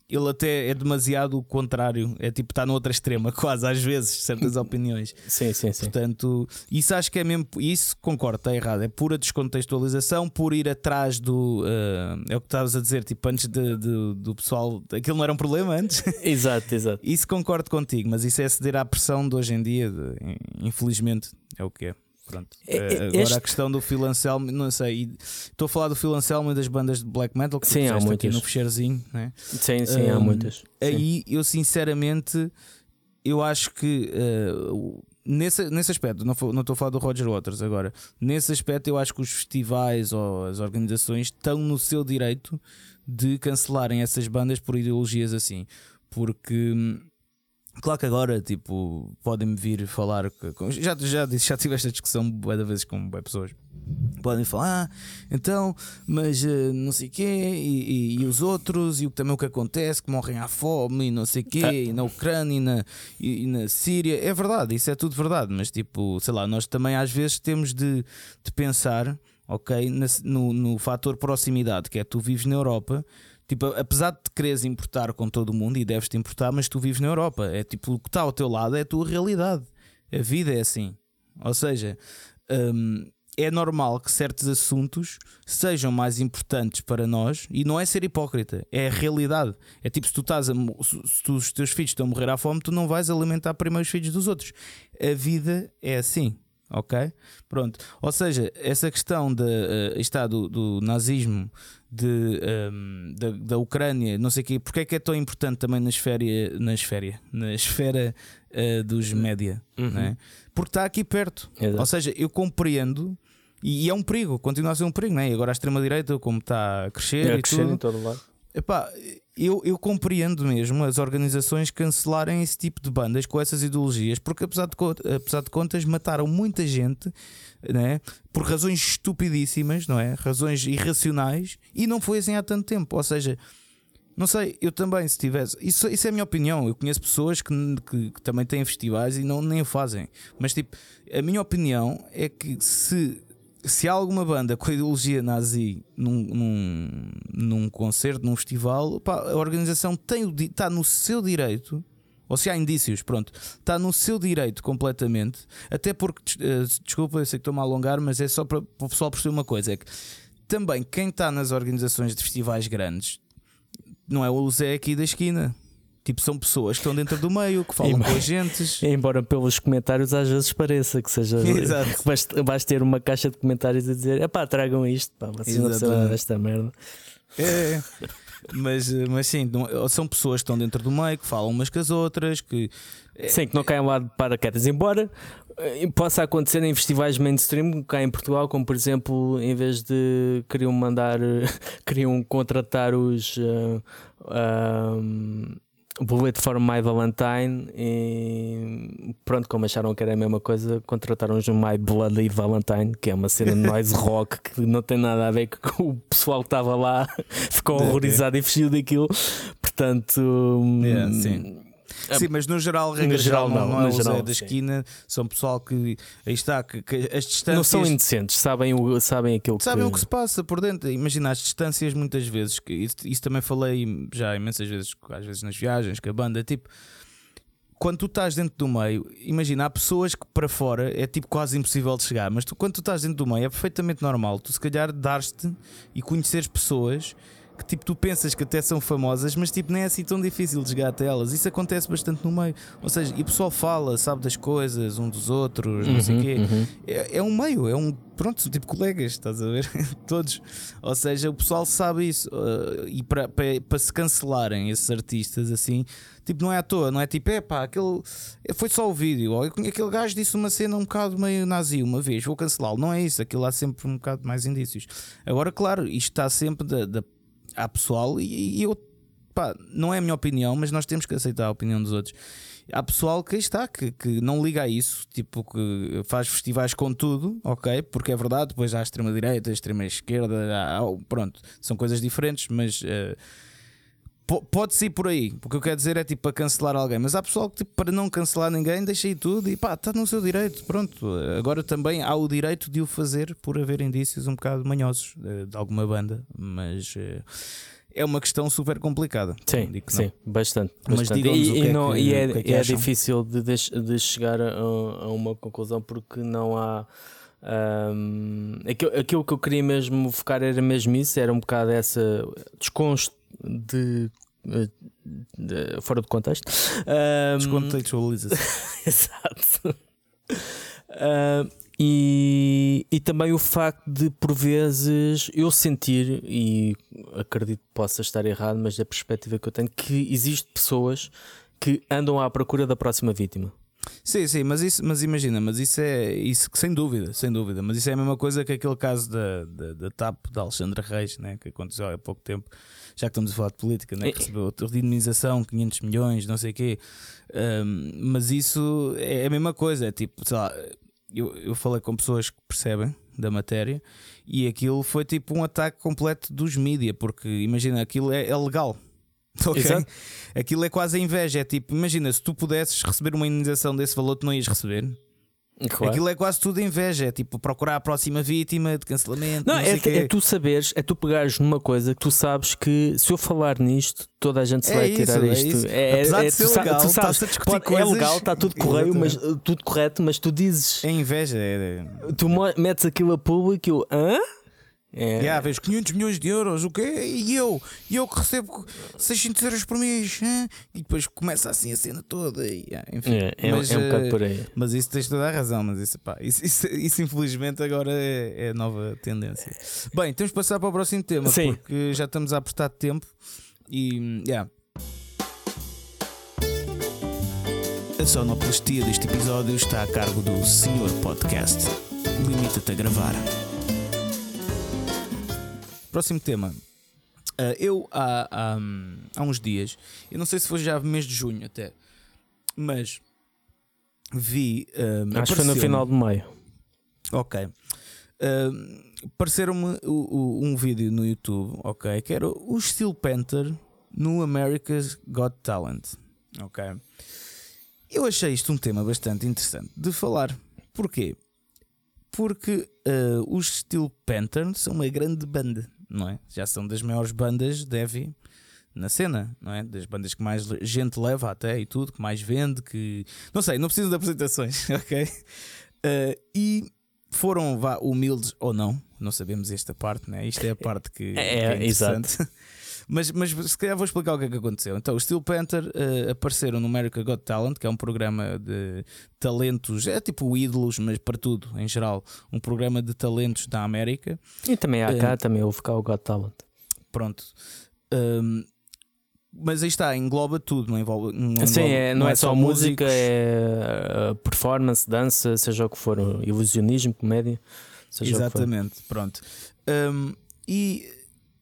ele até é demasiado o contrário, é tipo, está outra extrema, [LAUGHS] quase às vezes, certas opiniões. Sim, sim, sim. Portanto, isso acho que é mesmo, isso concordo, está errado, é pura descontextualização, por ir atrás do. Uh, é o que estavas a dizer, tipo, antes de, de, do pessoal, aquilo não era um problema antes. [LAUGHS] Exato, exato. Isso concordo contigo, mas isso é ceder à pressão de hoje em dia, de, infelizmente, é o que é. Pronto. É, é, eh, agora este... a questão do Phil Anselmo, não sei. Estou a falar do Phil Anselmo e das bandas de black metal que sim, há muitas. aqui no fecheirozinho, né? Sim, sim, um, há muitas. Aí eu sinceramente eu acho que uh, nesse, nesse aspecto, não, não estou a falar do Roger Waters agora, nesse aspecto eu acho que os festivais ou as organizações estão no seu direito de cancelarem essas bandas por ideologias assim. Porque hum, Claro que agora, tipo, podem-me vir falar. Com, já, já disse, já tive esta discussão várias vezes com pessoas. Podem falar, ah, então, mas uh, não sei o quê, e, e, e, os outros, e também o que acontece, que morrem à fome, e não sei o quê, ah. e na Ucrânia e na, e, e, na Síria. É verdade, isso é tudo verdade, mas tipo, sei lá, nós também às vezes temos de, de pensar, ok, no, no fator proximidade, que é tu vives na Europa Tipo, apesar de te quereres importar com todo o mundo e deves te importar, mas tu vives na Europa. É tipo, o que está ao teu lado é a tua realidade. A vida é assim. Ou seja, hum, é normal que certos assuntos sejam mais importantes para nós e não é ser hipócrita, é a realidade. É tipo, se tu estás a, se os teus filhos estão a morrer à fome, tu não vais alimentar primeiro os filhos dos outros. A vida é assim. Ok? Pronto. Ou seja, essa questão de, uh, está do, do nazismo de, um, ehm, da, da Ucrânia, não sei o quê, porque é que é tão importante também na esfera, na esfera, na esfera uh, dos média, uhum. né? porque está aqui perto. Exato. Ou seja, eu compreendo e, e, é um perigo, continua a ser um perigo, né? E agora a extrema-direita, como está a crescer, é, e crescer tudo, em todo lado. Epá, eu, eu compreendo mesmo as organizações cancelarem esse tipo de bandas com essas ideologias, porque apesar de, apesar de contas mataram muita gente né? por razões estupidíssimas, não é? Razões irracionais, e não foi assim há tanto tempo. Ou seja, não sei, eu também, se tivesse. Isso, isso é a minha opinião. Eu conheço pessoas que, que, que também têm festivais e não, nem o fazem. Mas, tipo, a minha opinião é que se se há alguma banda com ideologia nazi num, num, num concerto, num festival, a organização tem está no seu direito, ou se há indícios, pronto, está no seu direito completamente. Até porque, uh, desculpa, eu sei que estou-me a alongar, mas é só para, para o pessoal perceber uma coisa: é que também quem está nas organizações de festivais grandes não é o Zé aqui da esquina. Tipo, são pessoas que estão dentro do meio, que falam com agentes. [LAUGHS] Embora pelos comentários às vezes pareça que seja. [LAUGHS] Exato. Ter uma caixa de comentários a dizer: é pá, tragam isto, pá, vocês não precisam desta merda. É. mas, mas sim, são pessoas que estão dentro do meio, que falam umas com as outras, que. É, sim, que não caem lá de paraquedas. Embora eh, possa acontecer em festivais mainstream cá em Portugal, como por exemplo, em vez de queriam mandar, [LAUGHS] queriam contratar os. Uh, uh, Bullet for My Valentine e pronto, como acharam que era a mesma coisa, contrataram-nos um My Bloody Valentine, que é uma cena de [LAUGHS] noise rock que não tem nada a ver com o pessoal que estava lá, [LAUGHS] ficou horrorizado e fugiu daquilo. Portanto, yeah, sim. É, sim, mas no geral, regra no geral, não, não, é o geral, Zé da esquina, são pessoal que aí está, que, que, as distâncias não são indecentes, sabem, o, sabem aquilo sabem que... o que se passa por dentro. Imagina as distâncias, muitas vezes, que isso, isso também falei já imensas vezes, às vezes nas viagens, que a banda, tipo quando tu estás dentro do meio, imagina, há pessoas que para fora é tipo quase impossível de chegar, mas tu, quando tu estás dentro do meio é perfeitamente normal. Tu, se calhar, dar-te e conheceres pessoas que tipo tu pensas que até são famosas, mas tipo nem é assim tão difícil de chegar até elas. Isso acontece bastante no meio. Ou seja, e o pessoal fala, sabe das coisas, um dos outros, uhum, não sei o uhum, quê. Uhum. É, é, um meio, é um. Pronto, tipo colegas, estás a ver? [LAUGHS] Todos. Ou seja, o pessoal sabe isso. Uh, e para se cancelarem esses artistas assim, tipo, não é à toa, não é tipo, é pá, aquele. Foi só o vídeo. Ou aquele gajo disse uma cena um bocado meio nazi uma vez, vou cancelá-lo. Não é isso, aquilo há sempre um bocado mais indícios. Agora, claro, isto está sempre da, da há pessoal, e, e eu, pá, não é a minha opinião, mas nós temos que aceitar a opinião dos outros. Há pessoal que está, que, que não liga a isso, tipo, que faz festivais com tudo, ok, porque é verdade, depois há a extrema-direita, a extrema-esquerda, pronto, são coisas diferentes, mas. Uh, Pode-se ir por aí, porque eu quero dizer é tipo para cancelar alguém, mas há pessoal que tipo, para não cancelar ninguém deixa aí tudo e pá, está no seu direito. Pronto, agora também há o direito de o fazer por haver indícios um bocado manhosos de, de alguma banda, mas uh, é uma questão super complicada. Sim, sim, bastante. Mas digam e, e, é não, que, e é, é, é difícil de, de chegar a, a, uma conclusão porque não há. Um, aquilo, aquilo que eu queria mesmo focar era mesmo isso, era um bocado essa desconst de, de, de fora de contexto. Um, Descontextualiza-se. [LAUGHS] Exato. Uh, e, e também o facto de, por vezes, eu sentir, e acredito que possa estar errado, mas da perspectiva que eu tenho, que existem pessoas que andam à procura da próxima vítima. Sim, sim, mas, isso, mas imagina, mas isso é isso sem dúvida, sem dúvida, mas isso é a mesma coisa que aquele caso da, da, da TAP da Alexandra Reis, né, que aconteceu há pouco tempo, já que estamos a falar de política, né, que recebeu a indenização, 500 milhões, não sei o quê, um, mas isso é a mesma coisa, é tipo, sei lá, eu, eu falei com pessoas que percebem da matéria e aquilo foi tipo um ataque completo dos mídia, porque imagina, aquilo é, é legal [LAUGHS] Ok? Exato. Aquilo é quase a inveja. É tipo, imagina, se tu pudesses receber uma indenização desse valor, tu não ias receber. Claro. Aquilo é quase tudo inveja, é tipo procurar a próxima vítima de cancelamento. Não, Não, é, é tu saberes, é tu pegares numa coisa que tu sabes que se eu falar nisto, toda a gente se É vai isso, tirar é isto. isso. É, Apesar é, de ser tu legal, tu sabes, pode- é coisas- legal, está tudo correto, mas, tudo correto, mas tu dizes, É inveja. É, tu metes aquilo a público e eu, hã? É, Yeah, vês 500 milhões de euros, o quê? E eu? E eu que recebo 600 euros por mês? hã? E depois começa assim a cena toda. E, yeah, enfim. é, é, mas, é um bocado eh, por aí. Mas isso tens toda a razão, mas isso, pá, isso, isso, isso infelizmente agora é, é a nova tendência. Bem, temos de passar para o próximo tema, Sim. porque já estamos a apertar tempo e yeah. A sonoplastia deste episódio está a cargo do Senhor Podcast. Limita-te a gravar. Próximo tema. Ah, eu há, há, há uns dias, eu não sei se foi já mês de junho até, mas vi. ah, Acho que foi no final de maio. Ok. Uh, Pareceram-me o- o- um vídeo no YouTube, ok? Que era o Steel Panther no America's Got Talent, ok? Eu achei isto um tema bastante interessante de falar. Porquê? Porque uh, os Steel Panther são uma grande banda, não é? Já são das maiores bandas de heavy na cena, não é? Das bandas que mais gente leva até e tudo, que mais vende, que. Não sei, não preciso de apresentações, [LAUGHS] ok? Uh, e foram vá, humildes ou não, não sabemos esta parte, né? Isto é a parte que, [LAUGHS] É, que é exato. Mas, mas se calhar vou explicar o que é que aconteceu. Então, os Steel Panther uh, apareceram no America Got Talent, que é um programa de talentos, é tipo ídolos, mas para tudo em geral. Um programa de talentos da América. E também há cá, Eh, também houve cá o Got Talent. Pronto. Um, mas aí está, engloba tudo, não envolve. Não, Sim, engloba- é, não, é, só música, músicos. é uh, performance, dança, seja o que for, ilusionismo, comédia. Seja o que for. Exatamente, pronto. Um, e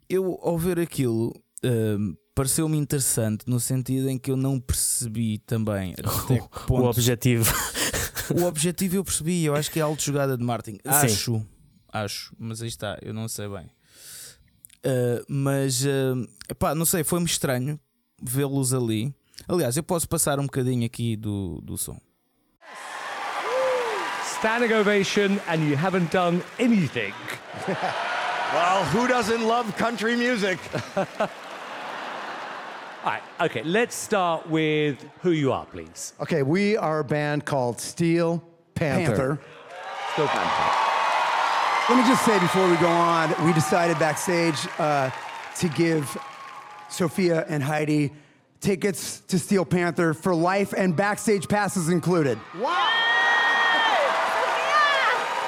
eu, ao ver aquilo, um, pareceu-me interessante no sentido em que eu não percebi também [LAUGHS] até que O ponto. objetivo. O objetivo eu percebi, eu acho que é alta jogada de marketing. Sim. Acho, acho, mas aí está, eu não sei bem. Uh, mas, uh, epá, não sei, foi-me estranho vê-los ali. Aliás, eu posso passar um bocadinho aqui do, do som. standing ovation and you haven't done anything. [LAUGHS] Well, who doesn't love country music? [LAUGHS] All right, okay, let's start with who you are, please. Okay, we are a band called Steel Panther. Still Panther. Let me just say before we go on, we decided backstage uh, to give Sophia and Heidi tickets to Steel Panther for life and backstage passes included.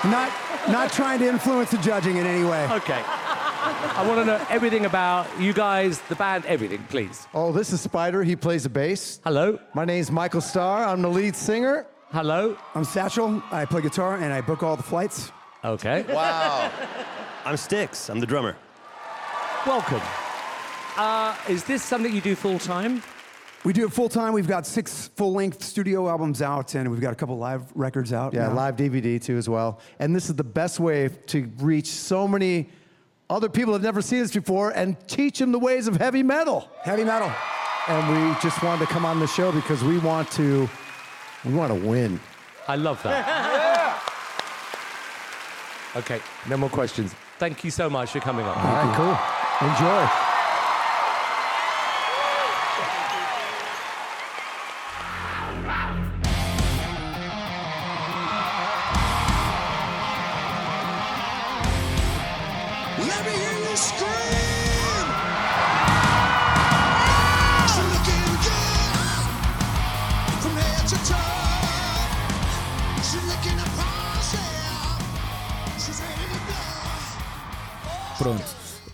Not, not trying to influence the judging in any way. Okay. I want to know everything about you guys, the band, everything, please. Oh, this is Spider. He plays the bass. Hello. My name's Michael Starr. I'm the lead singer. Hello. I'm Satchel. I play guitar and I book all the flights. Okay. Wow. [LAUGHS] I'm Styx. I'm the drummer. Welcome. Uh, is this something you do full time? We do it full time. We've got six full length studio albums out and we've got a couple live records out. Yeah, now. live DVD too as well. And this is the best way to reach so many other people that have never seen this before and teach them the ways of heavy metal. Heavy metal. And we just wanted to come on the show because we want to we want to win. I love that. Okay, no more questions. Thank you so much for coming on. All right, cool. Enjoy.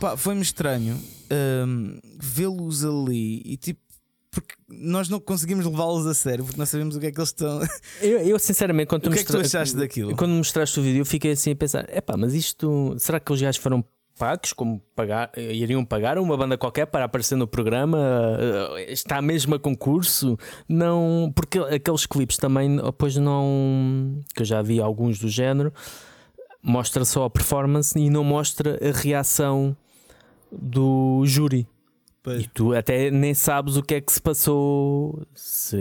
Pá, foi-me estranho hum, vê-los ali e tipo. Porque nós não conseguimos levá-los a sério, porque não sabemos o que é que eles estão. [LAUGHS] Eu, eu, sinceramente, quando O que é que tu achaste daquilo? Quando mostraste o vídeo, eu fiquei assim a pensar: epá, mas isto. Será que os gajos foram pagos? Como pagar, iriam pagar uma banda qualquer para aparecer no programa? Está mesmo a concurso? Não. Porque aqueles clipes também, depois não. que eu já vi alguns do género, mostra só a performance e não mostra a reação do júri. Pois. E tu até nem sabes o que é que se passou. Se.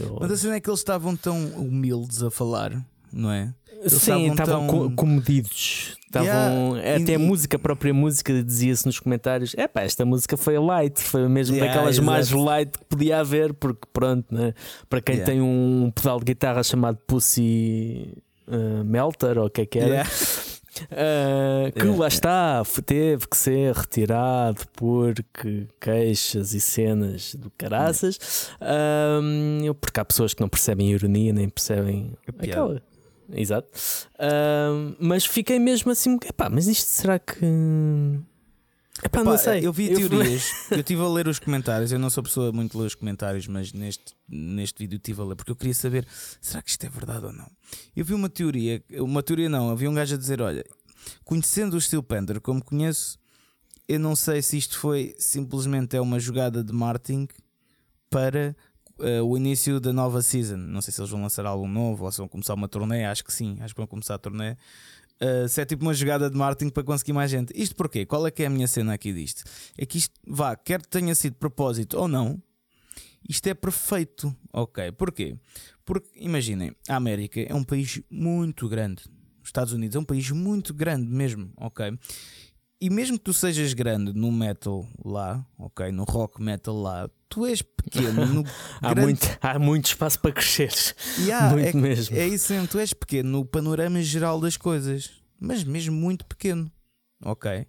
eu- Mas a cena é que eles estavam tão humildes a falar, não é? Eles Sim, estavam tão- co- comedidos. Estavam. Yeah, Até e- a música, a própria música, dizia-se nos comentários: é pá, esta música foi light, foi mesmo Yeah, daquelas mais exato. light que podia haver, porque pronto, né? para quem Yeah. tem um pedal de guitarra chamado Pussy uh, Melter, ou o que é que era. Uh, que Yeah, lá está, f- teve que ser retirado porque queixas e cenas do caraças. Um, porque há pessoas que não percebem ironia nem percebem aquela. Exato. Um, mas fiquei mesmo assim, epá, mas isto será que. Epá, Pá, não sei. Eu vi fui- teorias, eu estive a ler os comentários. Eu não sou pessoa muito ler os comentários, mas neste, neste vídeo estive a ler porque eu queria saber será que isto é verdade ou não. Eu vi uma teoria, uma teoria não, havia um gajo a dizer: olha, conhecendo o Steel Panther como conheço, eu não sei se isto foi simplesmente é uma jogada de marketing para eh, o início da nova season. Não sei se eles vão lançar álbum novo ou se vão começar uma turnê. Acho que sim, acho que vão começar a turnê. Uh, se é tipo uma jogada de marketing para conseguir mais gente. Isto porquê? Qual é que é a minha cena aqui disto? É que isto, vá, quer tenha sido propósito ou não, isto é perfeito. Ok, porquê? Porque imaginem, a América é um país muito grande. Os Estados Unidos é um país muito grande mesmo, ok? E mesmo que tu sejas grande no metal lá, ok? No rock metal lá, tu és pequeno no [LAUGHS] há, grande muito, há muito espaço para crescer. Yeah, Muito é, mesmo. É isso mesmo, tu és pequeno no panorama geral das coisas, mas mesmo muito pequeno. Ok?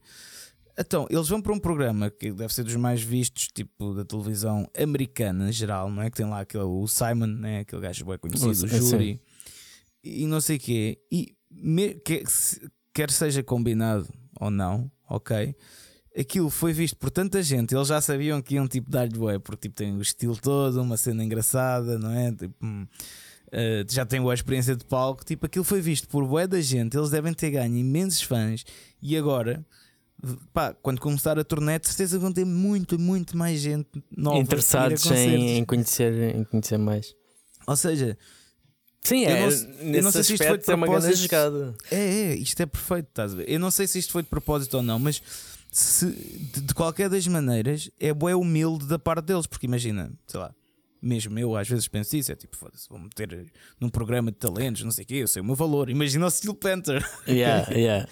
Então, eles vão para um programa que deve ser dos mais vistos, tipo da televisão americana em geral, não é? Que tem lá aquele, o Simon, né? aquele gajo bem conhecido, o júri, e não sei o quê. E me- que- quer seja combinado ou não, ok? Aquilo foi visto por tanta gente, eles já sabiam que iam tipo dar-lhe bué, porque tipo, tem o estilo todo, uma cena engraçada, não é? Tipo, hum, eh, já tem boa experiência de palco, tipo, aquilo foi visto por bué da gente, eles devem ter ganho imensos fãs e agora, pá, quando começar a turnê, de certeza vão ter muito, muito mais gente nova Interessados em, em, conhecer, em conhecer mais. Ou seja, Sim, Eu é. não se- eu nesse não sei se isto foi de é propósito. É, é, isto é perfeito, estás a ver? Eu não sei se isto foi de propósito ou não, mas se, de, de qualquer das maneiras é bué humilde da parte deles, porque imagina, sei lá, mesmo eu às vezes penso isso, é tipo, foda-se, vou meter num programa de talentos, não sei o quê, eu sei o meu valor, imagina o Steel Panther. Yeah, [LAUGHS] yeah.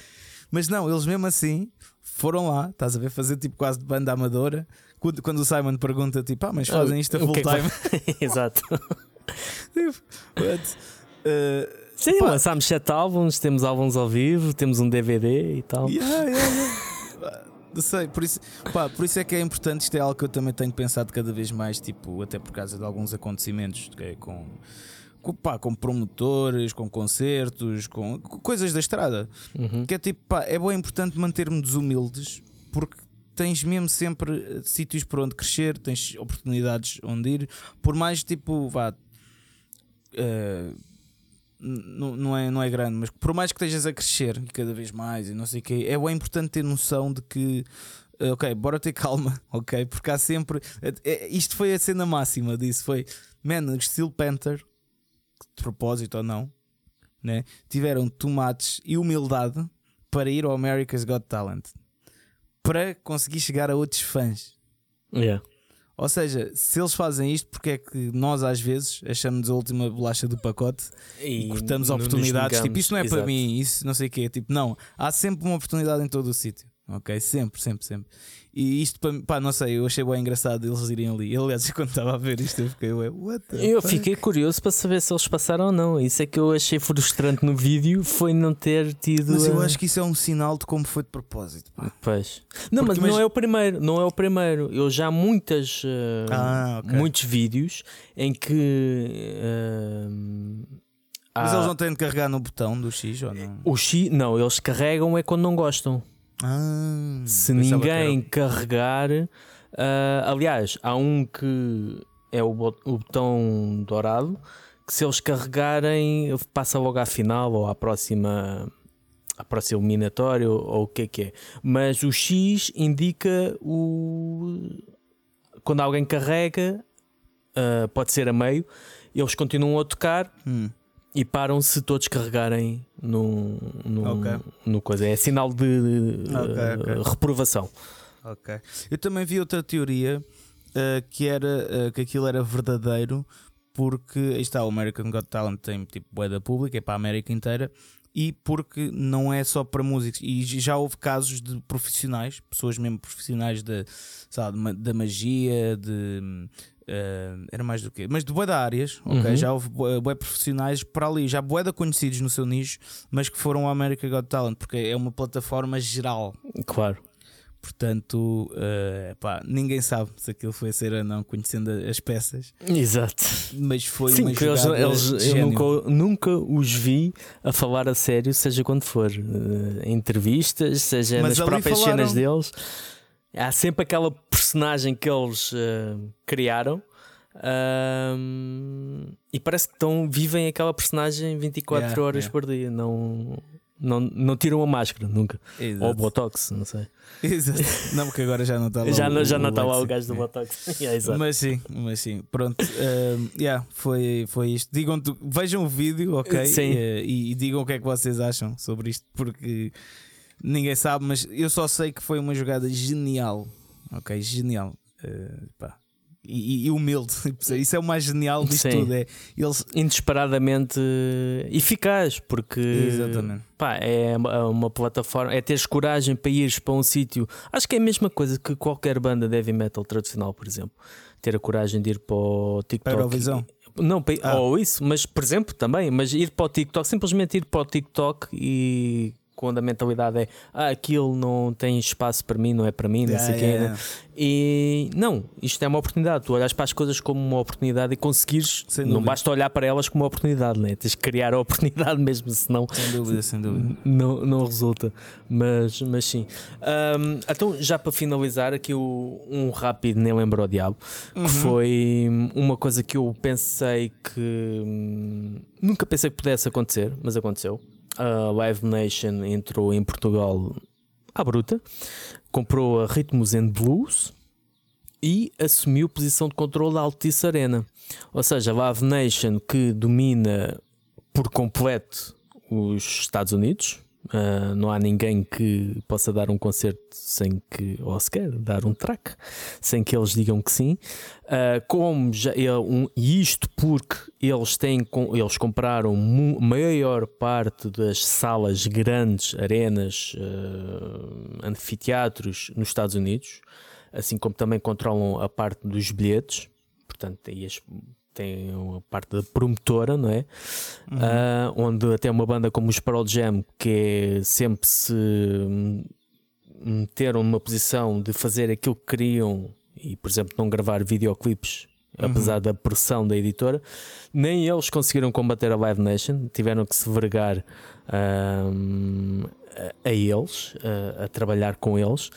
Mas não, eles mesmo assim foram lá, estás a ver, fazer tipo quase de banda amadora. Quando, quando o Simon pergunta, tipo, ah, mas fazem isto a full é que time. [LAUGHS] Exato. [LAUGHS] [LAUGHS] What? Uh, Sim, Pá. lançámos sete álbuns, temos álbuns ao vivo, temos um DVD e tal. Yeah, yeah, yeah. [LAUGHS] Sei, por isso, pá, por isso é que é importante. Isto é algo que eu também tenho pensado cada vez mais, tipo, até por causa de alguns acontecimentos é com, com, pá, com promotores, com concertos, com, com coisas da estrada. Que é tipo, pá, é bem importante mantermos humildes porque tens mesmo sempre eh, sítios por onde crescer, tens oportunidades onde ir, por mais tipo, vá. Não é, não é grande, mas por mais que estejas a crescer cada vez mais e não sei o quê, é importante ter noção de que, eh, ok, bora ter [LAUGHS] calma, ok? Porque há sempre. eh, isto foi a cena máxima disso: foi, man, Steel Panther, de propósito ou não, né? tiveram tomates e humildade para ir ao America's Got Talent para conseguir chegar a outros fãs. Yeah. Ou seja, se eles fazem isto, porque é que nós às vezes achamos a última bolacha do pacote e, cortamos não nos oportunidades? Tipo, isto não é para Exato. mim, isso não sei o quê. Tipo, não, há sempre uma oportunidade em todo o sítio. Ok? Sempre, sempre, sempre. E isto, para mim- pá, não sei, eu achei bem engraçado eles irem ali. Eu, aliás, [LAUGHS] quando estava a ver isto, eu fiquei, ué, what the Eu fuck? fiquei curioso para saber se eles passaram ou não. Isso é que eu achei frustrante no vídeo foi não ter tido. Mas eu a- acho que isso é um sinal de como foi de propósito. pá. Pois. Não, Porque mas não é o primeiro, não é o primeiro. Eu já há muitas eh, Ah, ok. muitos vídeos em que eh, Mas há- eles não têm de carregar no botão do X ou não? o X, não, eles carregam é quando não gostam. Ah, Se era- ninguém carregar, ah, aliás, há um que é o, bot- o botão dourado que se eles carregarem passa logo à final ou à próxima à próxima eliminatória ou, ou o que é que é. Mas o X indica o quando alguém carrega, ah, pode ser a meio, eles continuam a tocar Hum. E param se todos carregarem no, no, Ok. no coisa. É sinal de, de, Ok, eh, ok. reprovação. Ok. Eu também vi outra teoria uh, que era uh, que aquilo era verdadeiro porque aí está o American Got Talent tem tipo boeda pública, é para a América inteira e porque não é só para músicos e já houve casos de profissionais, pessoas mesmo profissionais da, sabe, da magia, de uh, era mais do que, mas de boeda áreas, ok? Já houve boé profissionais para ali, já boeda conhecidos no seu nicho, mas que foram ao American Got Talent, porque é uma plataforma geral. Claro. Portanto, eh, pá, ninguém sabe se aquilo foi a ser ou não, conhecendo as peças, Exato. mas foi Sim, uma que eles, eles- de eu nunca, nunca os vi a falar a sério, seja quando for. em entrevistas, seja Mas nas próprias falaram. cenas deles. Há sempre aquela personagem que eles eh, criaram. e parece que estão, vivem aquela personagem 24 Yeah, horas yeah. por dia. Não, não, não tiram a máscara nunca. Exato. Ou botox, não sei. Exato. Não, porque agora já não está lá. [LAUGHS] já o- não, já não está lá o gajo do botox. [LAUGHS] Yeah. Mas sim, mas sim, pronto. ehm, yeah, foi, foi isto. Digam vejam o vídeo, ok? Sim. Eh, e, e digam o que é que vocês acham sobre isto, porque ninguém sabe, mas eu só sei que foi uma jogada genial, ok? Genial. Eh, pá. E, e humilde, [LAUGHS] isso é o mais genial disto Sim. tudo. É, eles, indesesperadamente eficaz, porque Exatamente. pá, é uma, uma plataforma, é teres coragem para ires para um sítio. Acho que é a mesma coisa que qualquer banda de heavy metal tradicional, por exemplo, ter a coragem de ir para o TikTok. Para a? Não, para, Ah. ou isso, mas por exemplo também, mas ir para o TikTok, simplesmente ir para o TikTok e quando a mentalidade é ah, aquilo não tem espaço para mim, não é para mim, não Yeah, sei o yeah, né? yeah. E não, isto é uma oportunidade. Tu olhas para as coisas como uma oportunidade e conseguires, Sem não dúvida. basta olhar para elas como uma oportunidade, né? tens que criar a oportunidade [LAUGHS] mesmo, senão sem dúvida, sem dúvida. não, não resulta. Mas, mas sim. Ahm, então, já para finalizar, aqui o- um rápido, nem lembro o diabo, que foi uma coisa que eu pensei que hum, nunca pensei que pudesse acontecer, mas aconteceu. A Live Nation entrou em Portugal à bruta, comprou a Ritmos and Blues e assumiu posição de controle da Altice Arena. Ou seja, a Live Nation que domina por completo os Estados Unidos. Ah, não há ninguém que possa dar um concerto sem que, ou sequer dar um track, sem que eles digam que sim. Ah, como já, é um, isto porque eles têm eles compraram maior parte das salas grandes, arenas, ah, anfiteatros nos Estados Unidos, assim como também controlam a parte dos bilhetes. Portanto, tem, as, tem a parte da promotora, não é? Ah, onde até uma banda como os Pearl Jam, que é sempre se meteram numa posição de fazer aquilo que queriam e, por exemplo, não gravar videoclipes. Apesar da pressão da editora, nem eles conseguiram combater a Live Nation, tiveram que se vergar hum, a, a eles, a, a trabalhar com eles.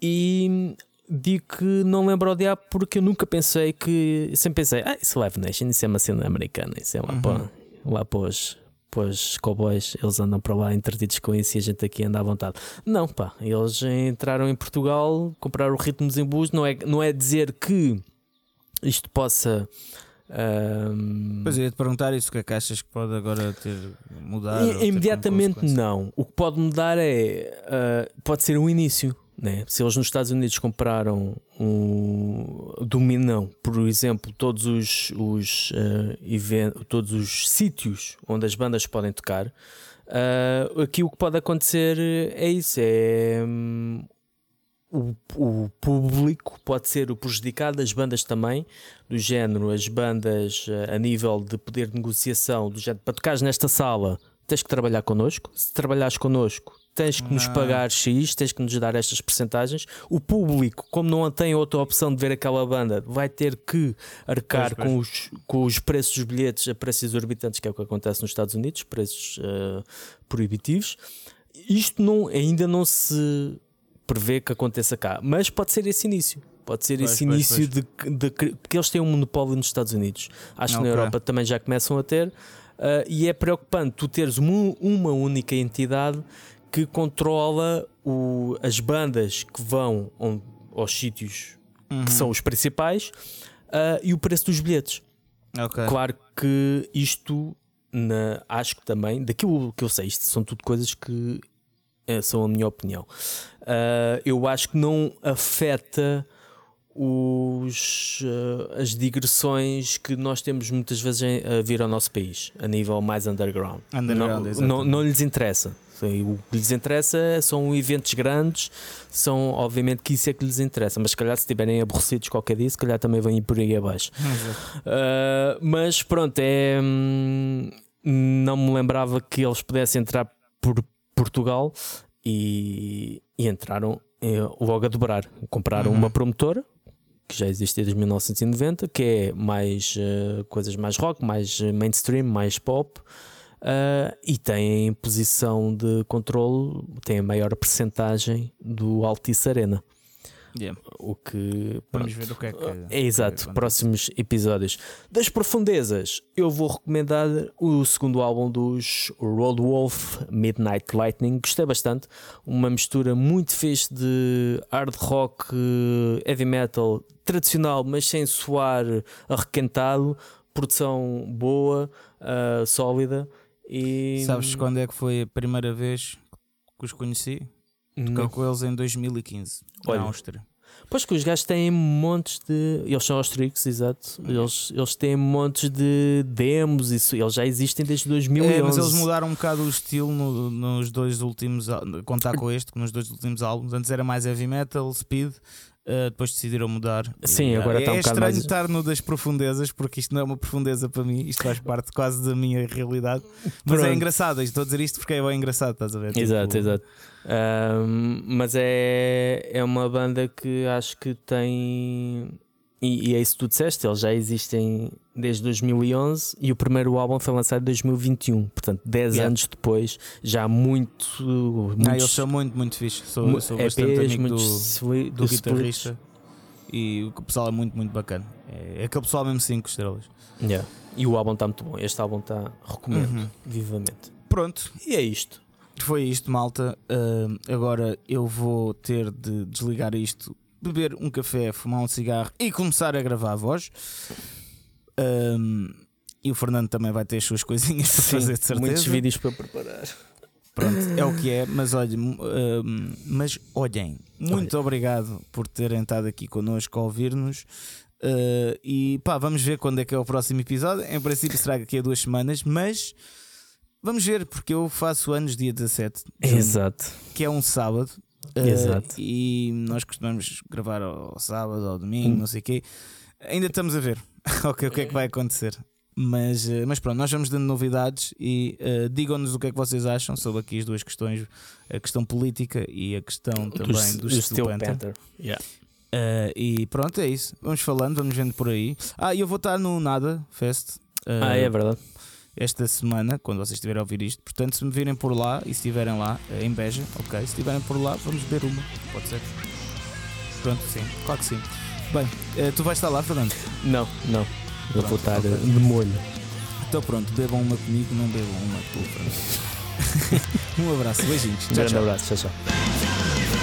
E digo que não lembro o diabo porque eu nunca pensei que. Sempre pensei, ah, isso é Live Nation, isso é uma cena americana, isso é lá para, lá para os, para os cowboys, eles andam para lá entretidos com isso e a gente aqui anda à vontade. Não, pá, eles entraram em Portugal, compraram ritmos em bus, não é, não é dizer que isto possa. ahm, Pois eu ia te perguntar isso, o que é que achas que pode agora ter mudado? ter I- imediatamente consequência? não. O que pode mudar é. ah, pode ser um início. Né? Se eles nos Estados Unidos compraram um, dominam, por exemplo, todos os, os even- todos os sítios onde as bandas podem tocar, ah, aqui o que pode acontecer é isso: é hum, o, o público pode ser o prejudicado, as bandas também, do género, as bandas eh, a nível de poder de negociação, do género, para tocares nesta sala, tens que trabalhar connosco. Se trabalhares connosco, tens que nos pagar X, tens que nos dar estas percentagens. O público, como não tem outra opção de ver aquela banda, vai ter que arcar Com, os, com os preços dos bilhetes a preços exorbitantes, que é o que acontece nos Estados Unidos, preços eh, proibitivos. Isto não, ainda não se prevê que aconteça cá, mas pode ser esse início. Pode ser esse pois, início De, de que porque eles têm um monopólio nos Estados Unidos. Acho que na. Europa também já começam a ter. ah, e é preocupante tu teres uma, uma única entidade que controla o- as bandas que vão onde- aos sítios que são os principais ah, e o preço dos bilhetes. Ok. Claro que isto, na- acho que também, daquilo que eu sei, isto são tudo coisas que eh, são a minha opinião. Uh, eu acho que não afeta os, uh, as digressões que nós temos muitas vezes a vir ao nosso país, a nível mais underground. Underground, não, não, não lhes interessa. O que lhes interessa são eventos grandes, são obviamente que isso é que lhes interessa, mas se calhar se estiverem aborrecidos qualquer dia, se calhar também vêm por aí abaixo. Uh, mas pronto, é. hum, não me lembrava que eles pudessem entrar por Portugal e, e entraram eh, logo a dobrar. Compraram uma promotora que já existe desde 1990, que é mais eh, coisas mais rock, mais mainstream, mais pop. Uh, e tem posição de controle, tem a maior percentagem do Altice Arena. Yeah. O que Vamos pronto, ver o que é que. é que exato, acontece. próximos episódios. Das profundezas, eu vou recomendar o segundo álbum dos Road Wolf, Midnight Lightning. Gostei bastante. Uma mistura muito fixe de hard rock, eh, heavy metal tradicional, mas sem soar arrequentado. Produção boa, ah, sólida. E Sabes quando é que foi a primeira vez que os conheci? Toquei com eles em 2015, Olha. na Áustria. Pois que os gajos têm montes de. Eles são austríacos, exato. Eles, eles têm montes de demos, isso, eles já existem desde 2011. É, mas eles mudaram um bocado o estilo no- nos dois últimos. Contar com este, que nos dois últimos álbuns. Antes era mais heavy metal, speed. Uh, depois decidiram mudar. Sim, E, agora é está um bocado estranho mais- estar no das profundezas, porque isto não é uma profundeza para mim. Isto faz parte quase da minha realidade. Mas Pronto. é engraçado. Estou a dizer isto porque é bem engraçado, estás a ver? Exato, Tipo, exato. Ahm, mas é, é uma banda que acho que tem. E, e é isso que tu disseste, eles já existem desde 2011 e o primeiro álbum foi lançado em 2021, portanto, 10 Yeah. anos depois, já muito. Muitos eles são muito, muito fixe. Sou, mu- sou bastante EPs, amigo do, do splits. guitarrista. E o pessoal é muito, muito bacana. É aquele pessoal mesmo 5 estrelas. Yeah. E o álbum está muito bom. Este álbum está, recomendo Uhum. vivamente. Pronto, E é isto. Foi isto, malta. Ahm, agora eu vou ter de desligar isto, beber um café, fumar um cigarro e começar a gravar a voz. Ahm, e o Fernando também vai ter as suas coisinhas para fazer, de certeza. muitos vídeos para preparar. Pronto, é o que é. Mas olhem, ahm, mas olhem, muito obrigado por terem estado aqui connosco a ouvir-nos. Ah, e pá, vamos ver quando é que é o próximo episódio. Em princípio será daqui a duas semanas, mas vamos ver, porque eu faço anos dia 17 de junho Exato. que é um sábado. Uh, Exato. E nós costumamos gravar ao sábado, ao domingo, não sei o quê. Ainda estamos a ver [LAUGHS] ok, o que é que vai acontecer. Mas, uh, mas pronto, nós vamos dando novidades e uh, digam-nos o que é que vocês acham sobre aqui as duas questões: a questão política e a questão também do, Steel Panther. Yeah. Uh, e pronto, é isso. Vamos falando, vamos vendo por aí. Ah, e eu vou estar no Nada Fest. uh, Ah, é verdade. Esta semana, quando vocês estiverem a ouvir isto. Portanto, se me virem por lá e se estiverem lá, eh, em Beja, ok. Se estiverem por lá, vamos beber uma. Pode ser. Pronto, sim. Claro que sim. Bem, eh, tu vais estar lá, Fernando? Não, não. Eu Pronto, vou estar ok. eh, de molho. Então pronto, bebam uma comigo, não bebam uma com o Fernando. um abraço, beijinhos. Um Tchau, grande tchau. abraço. Tchau, tchau.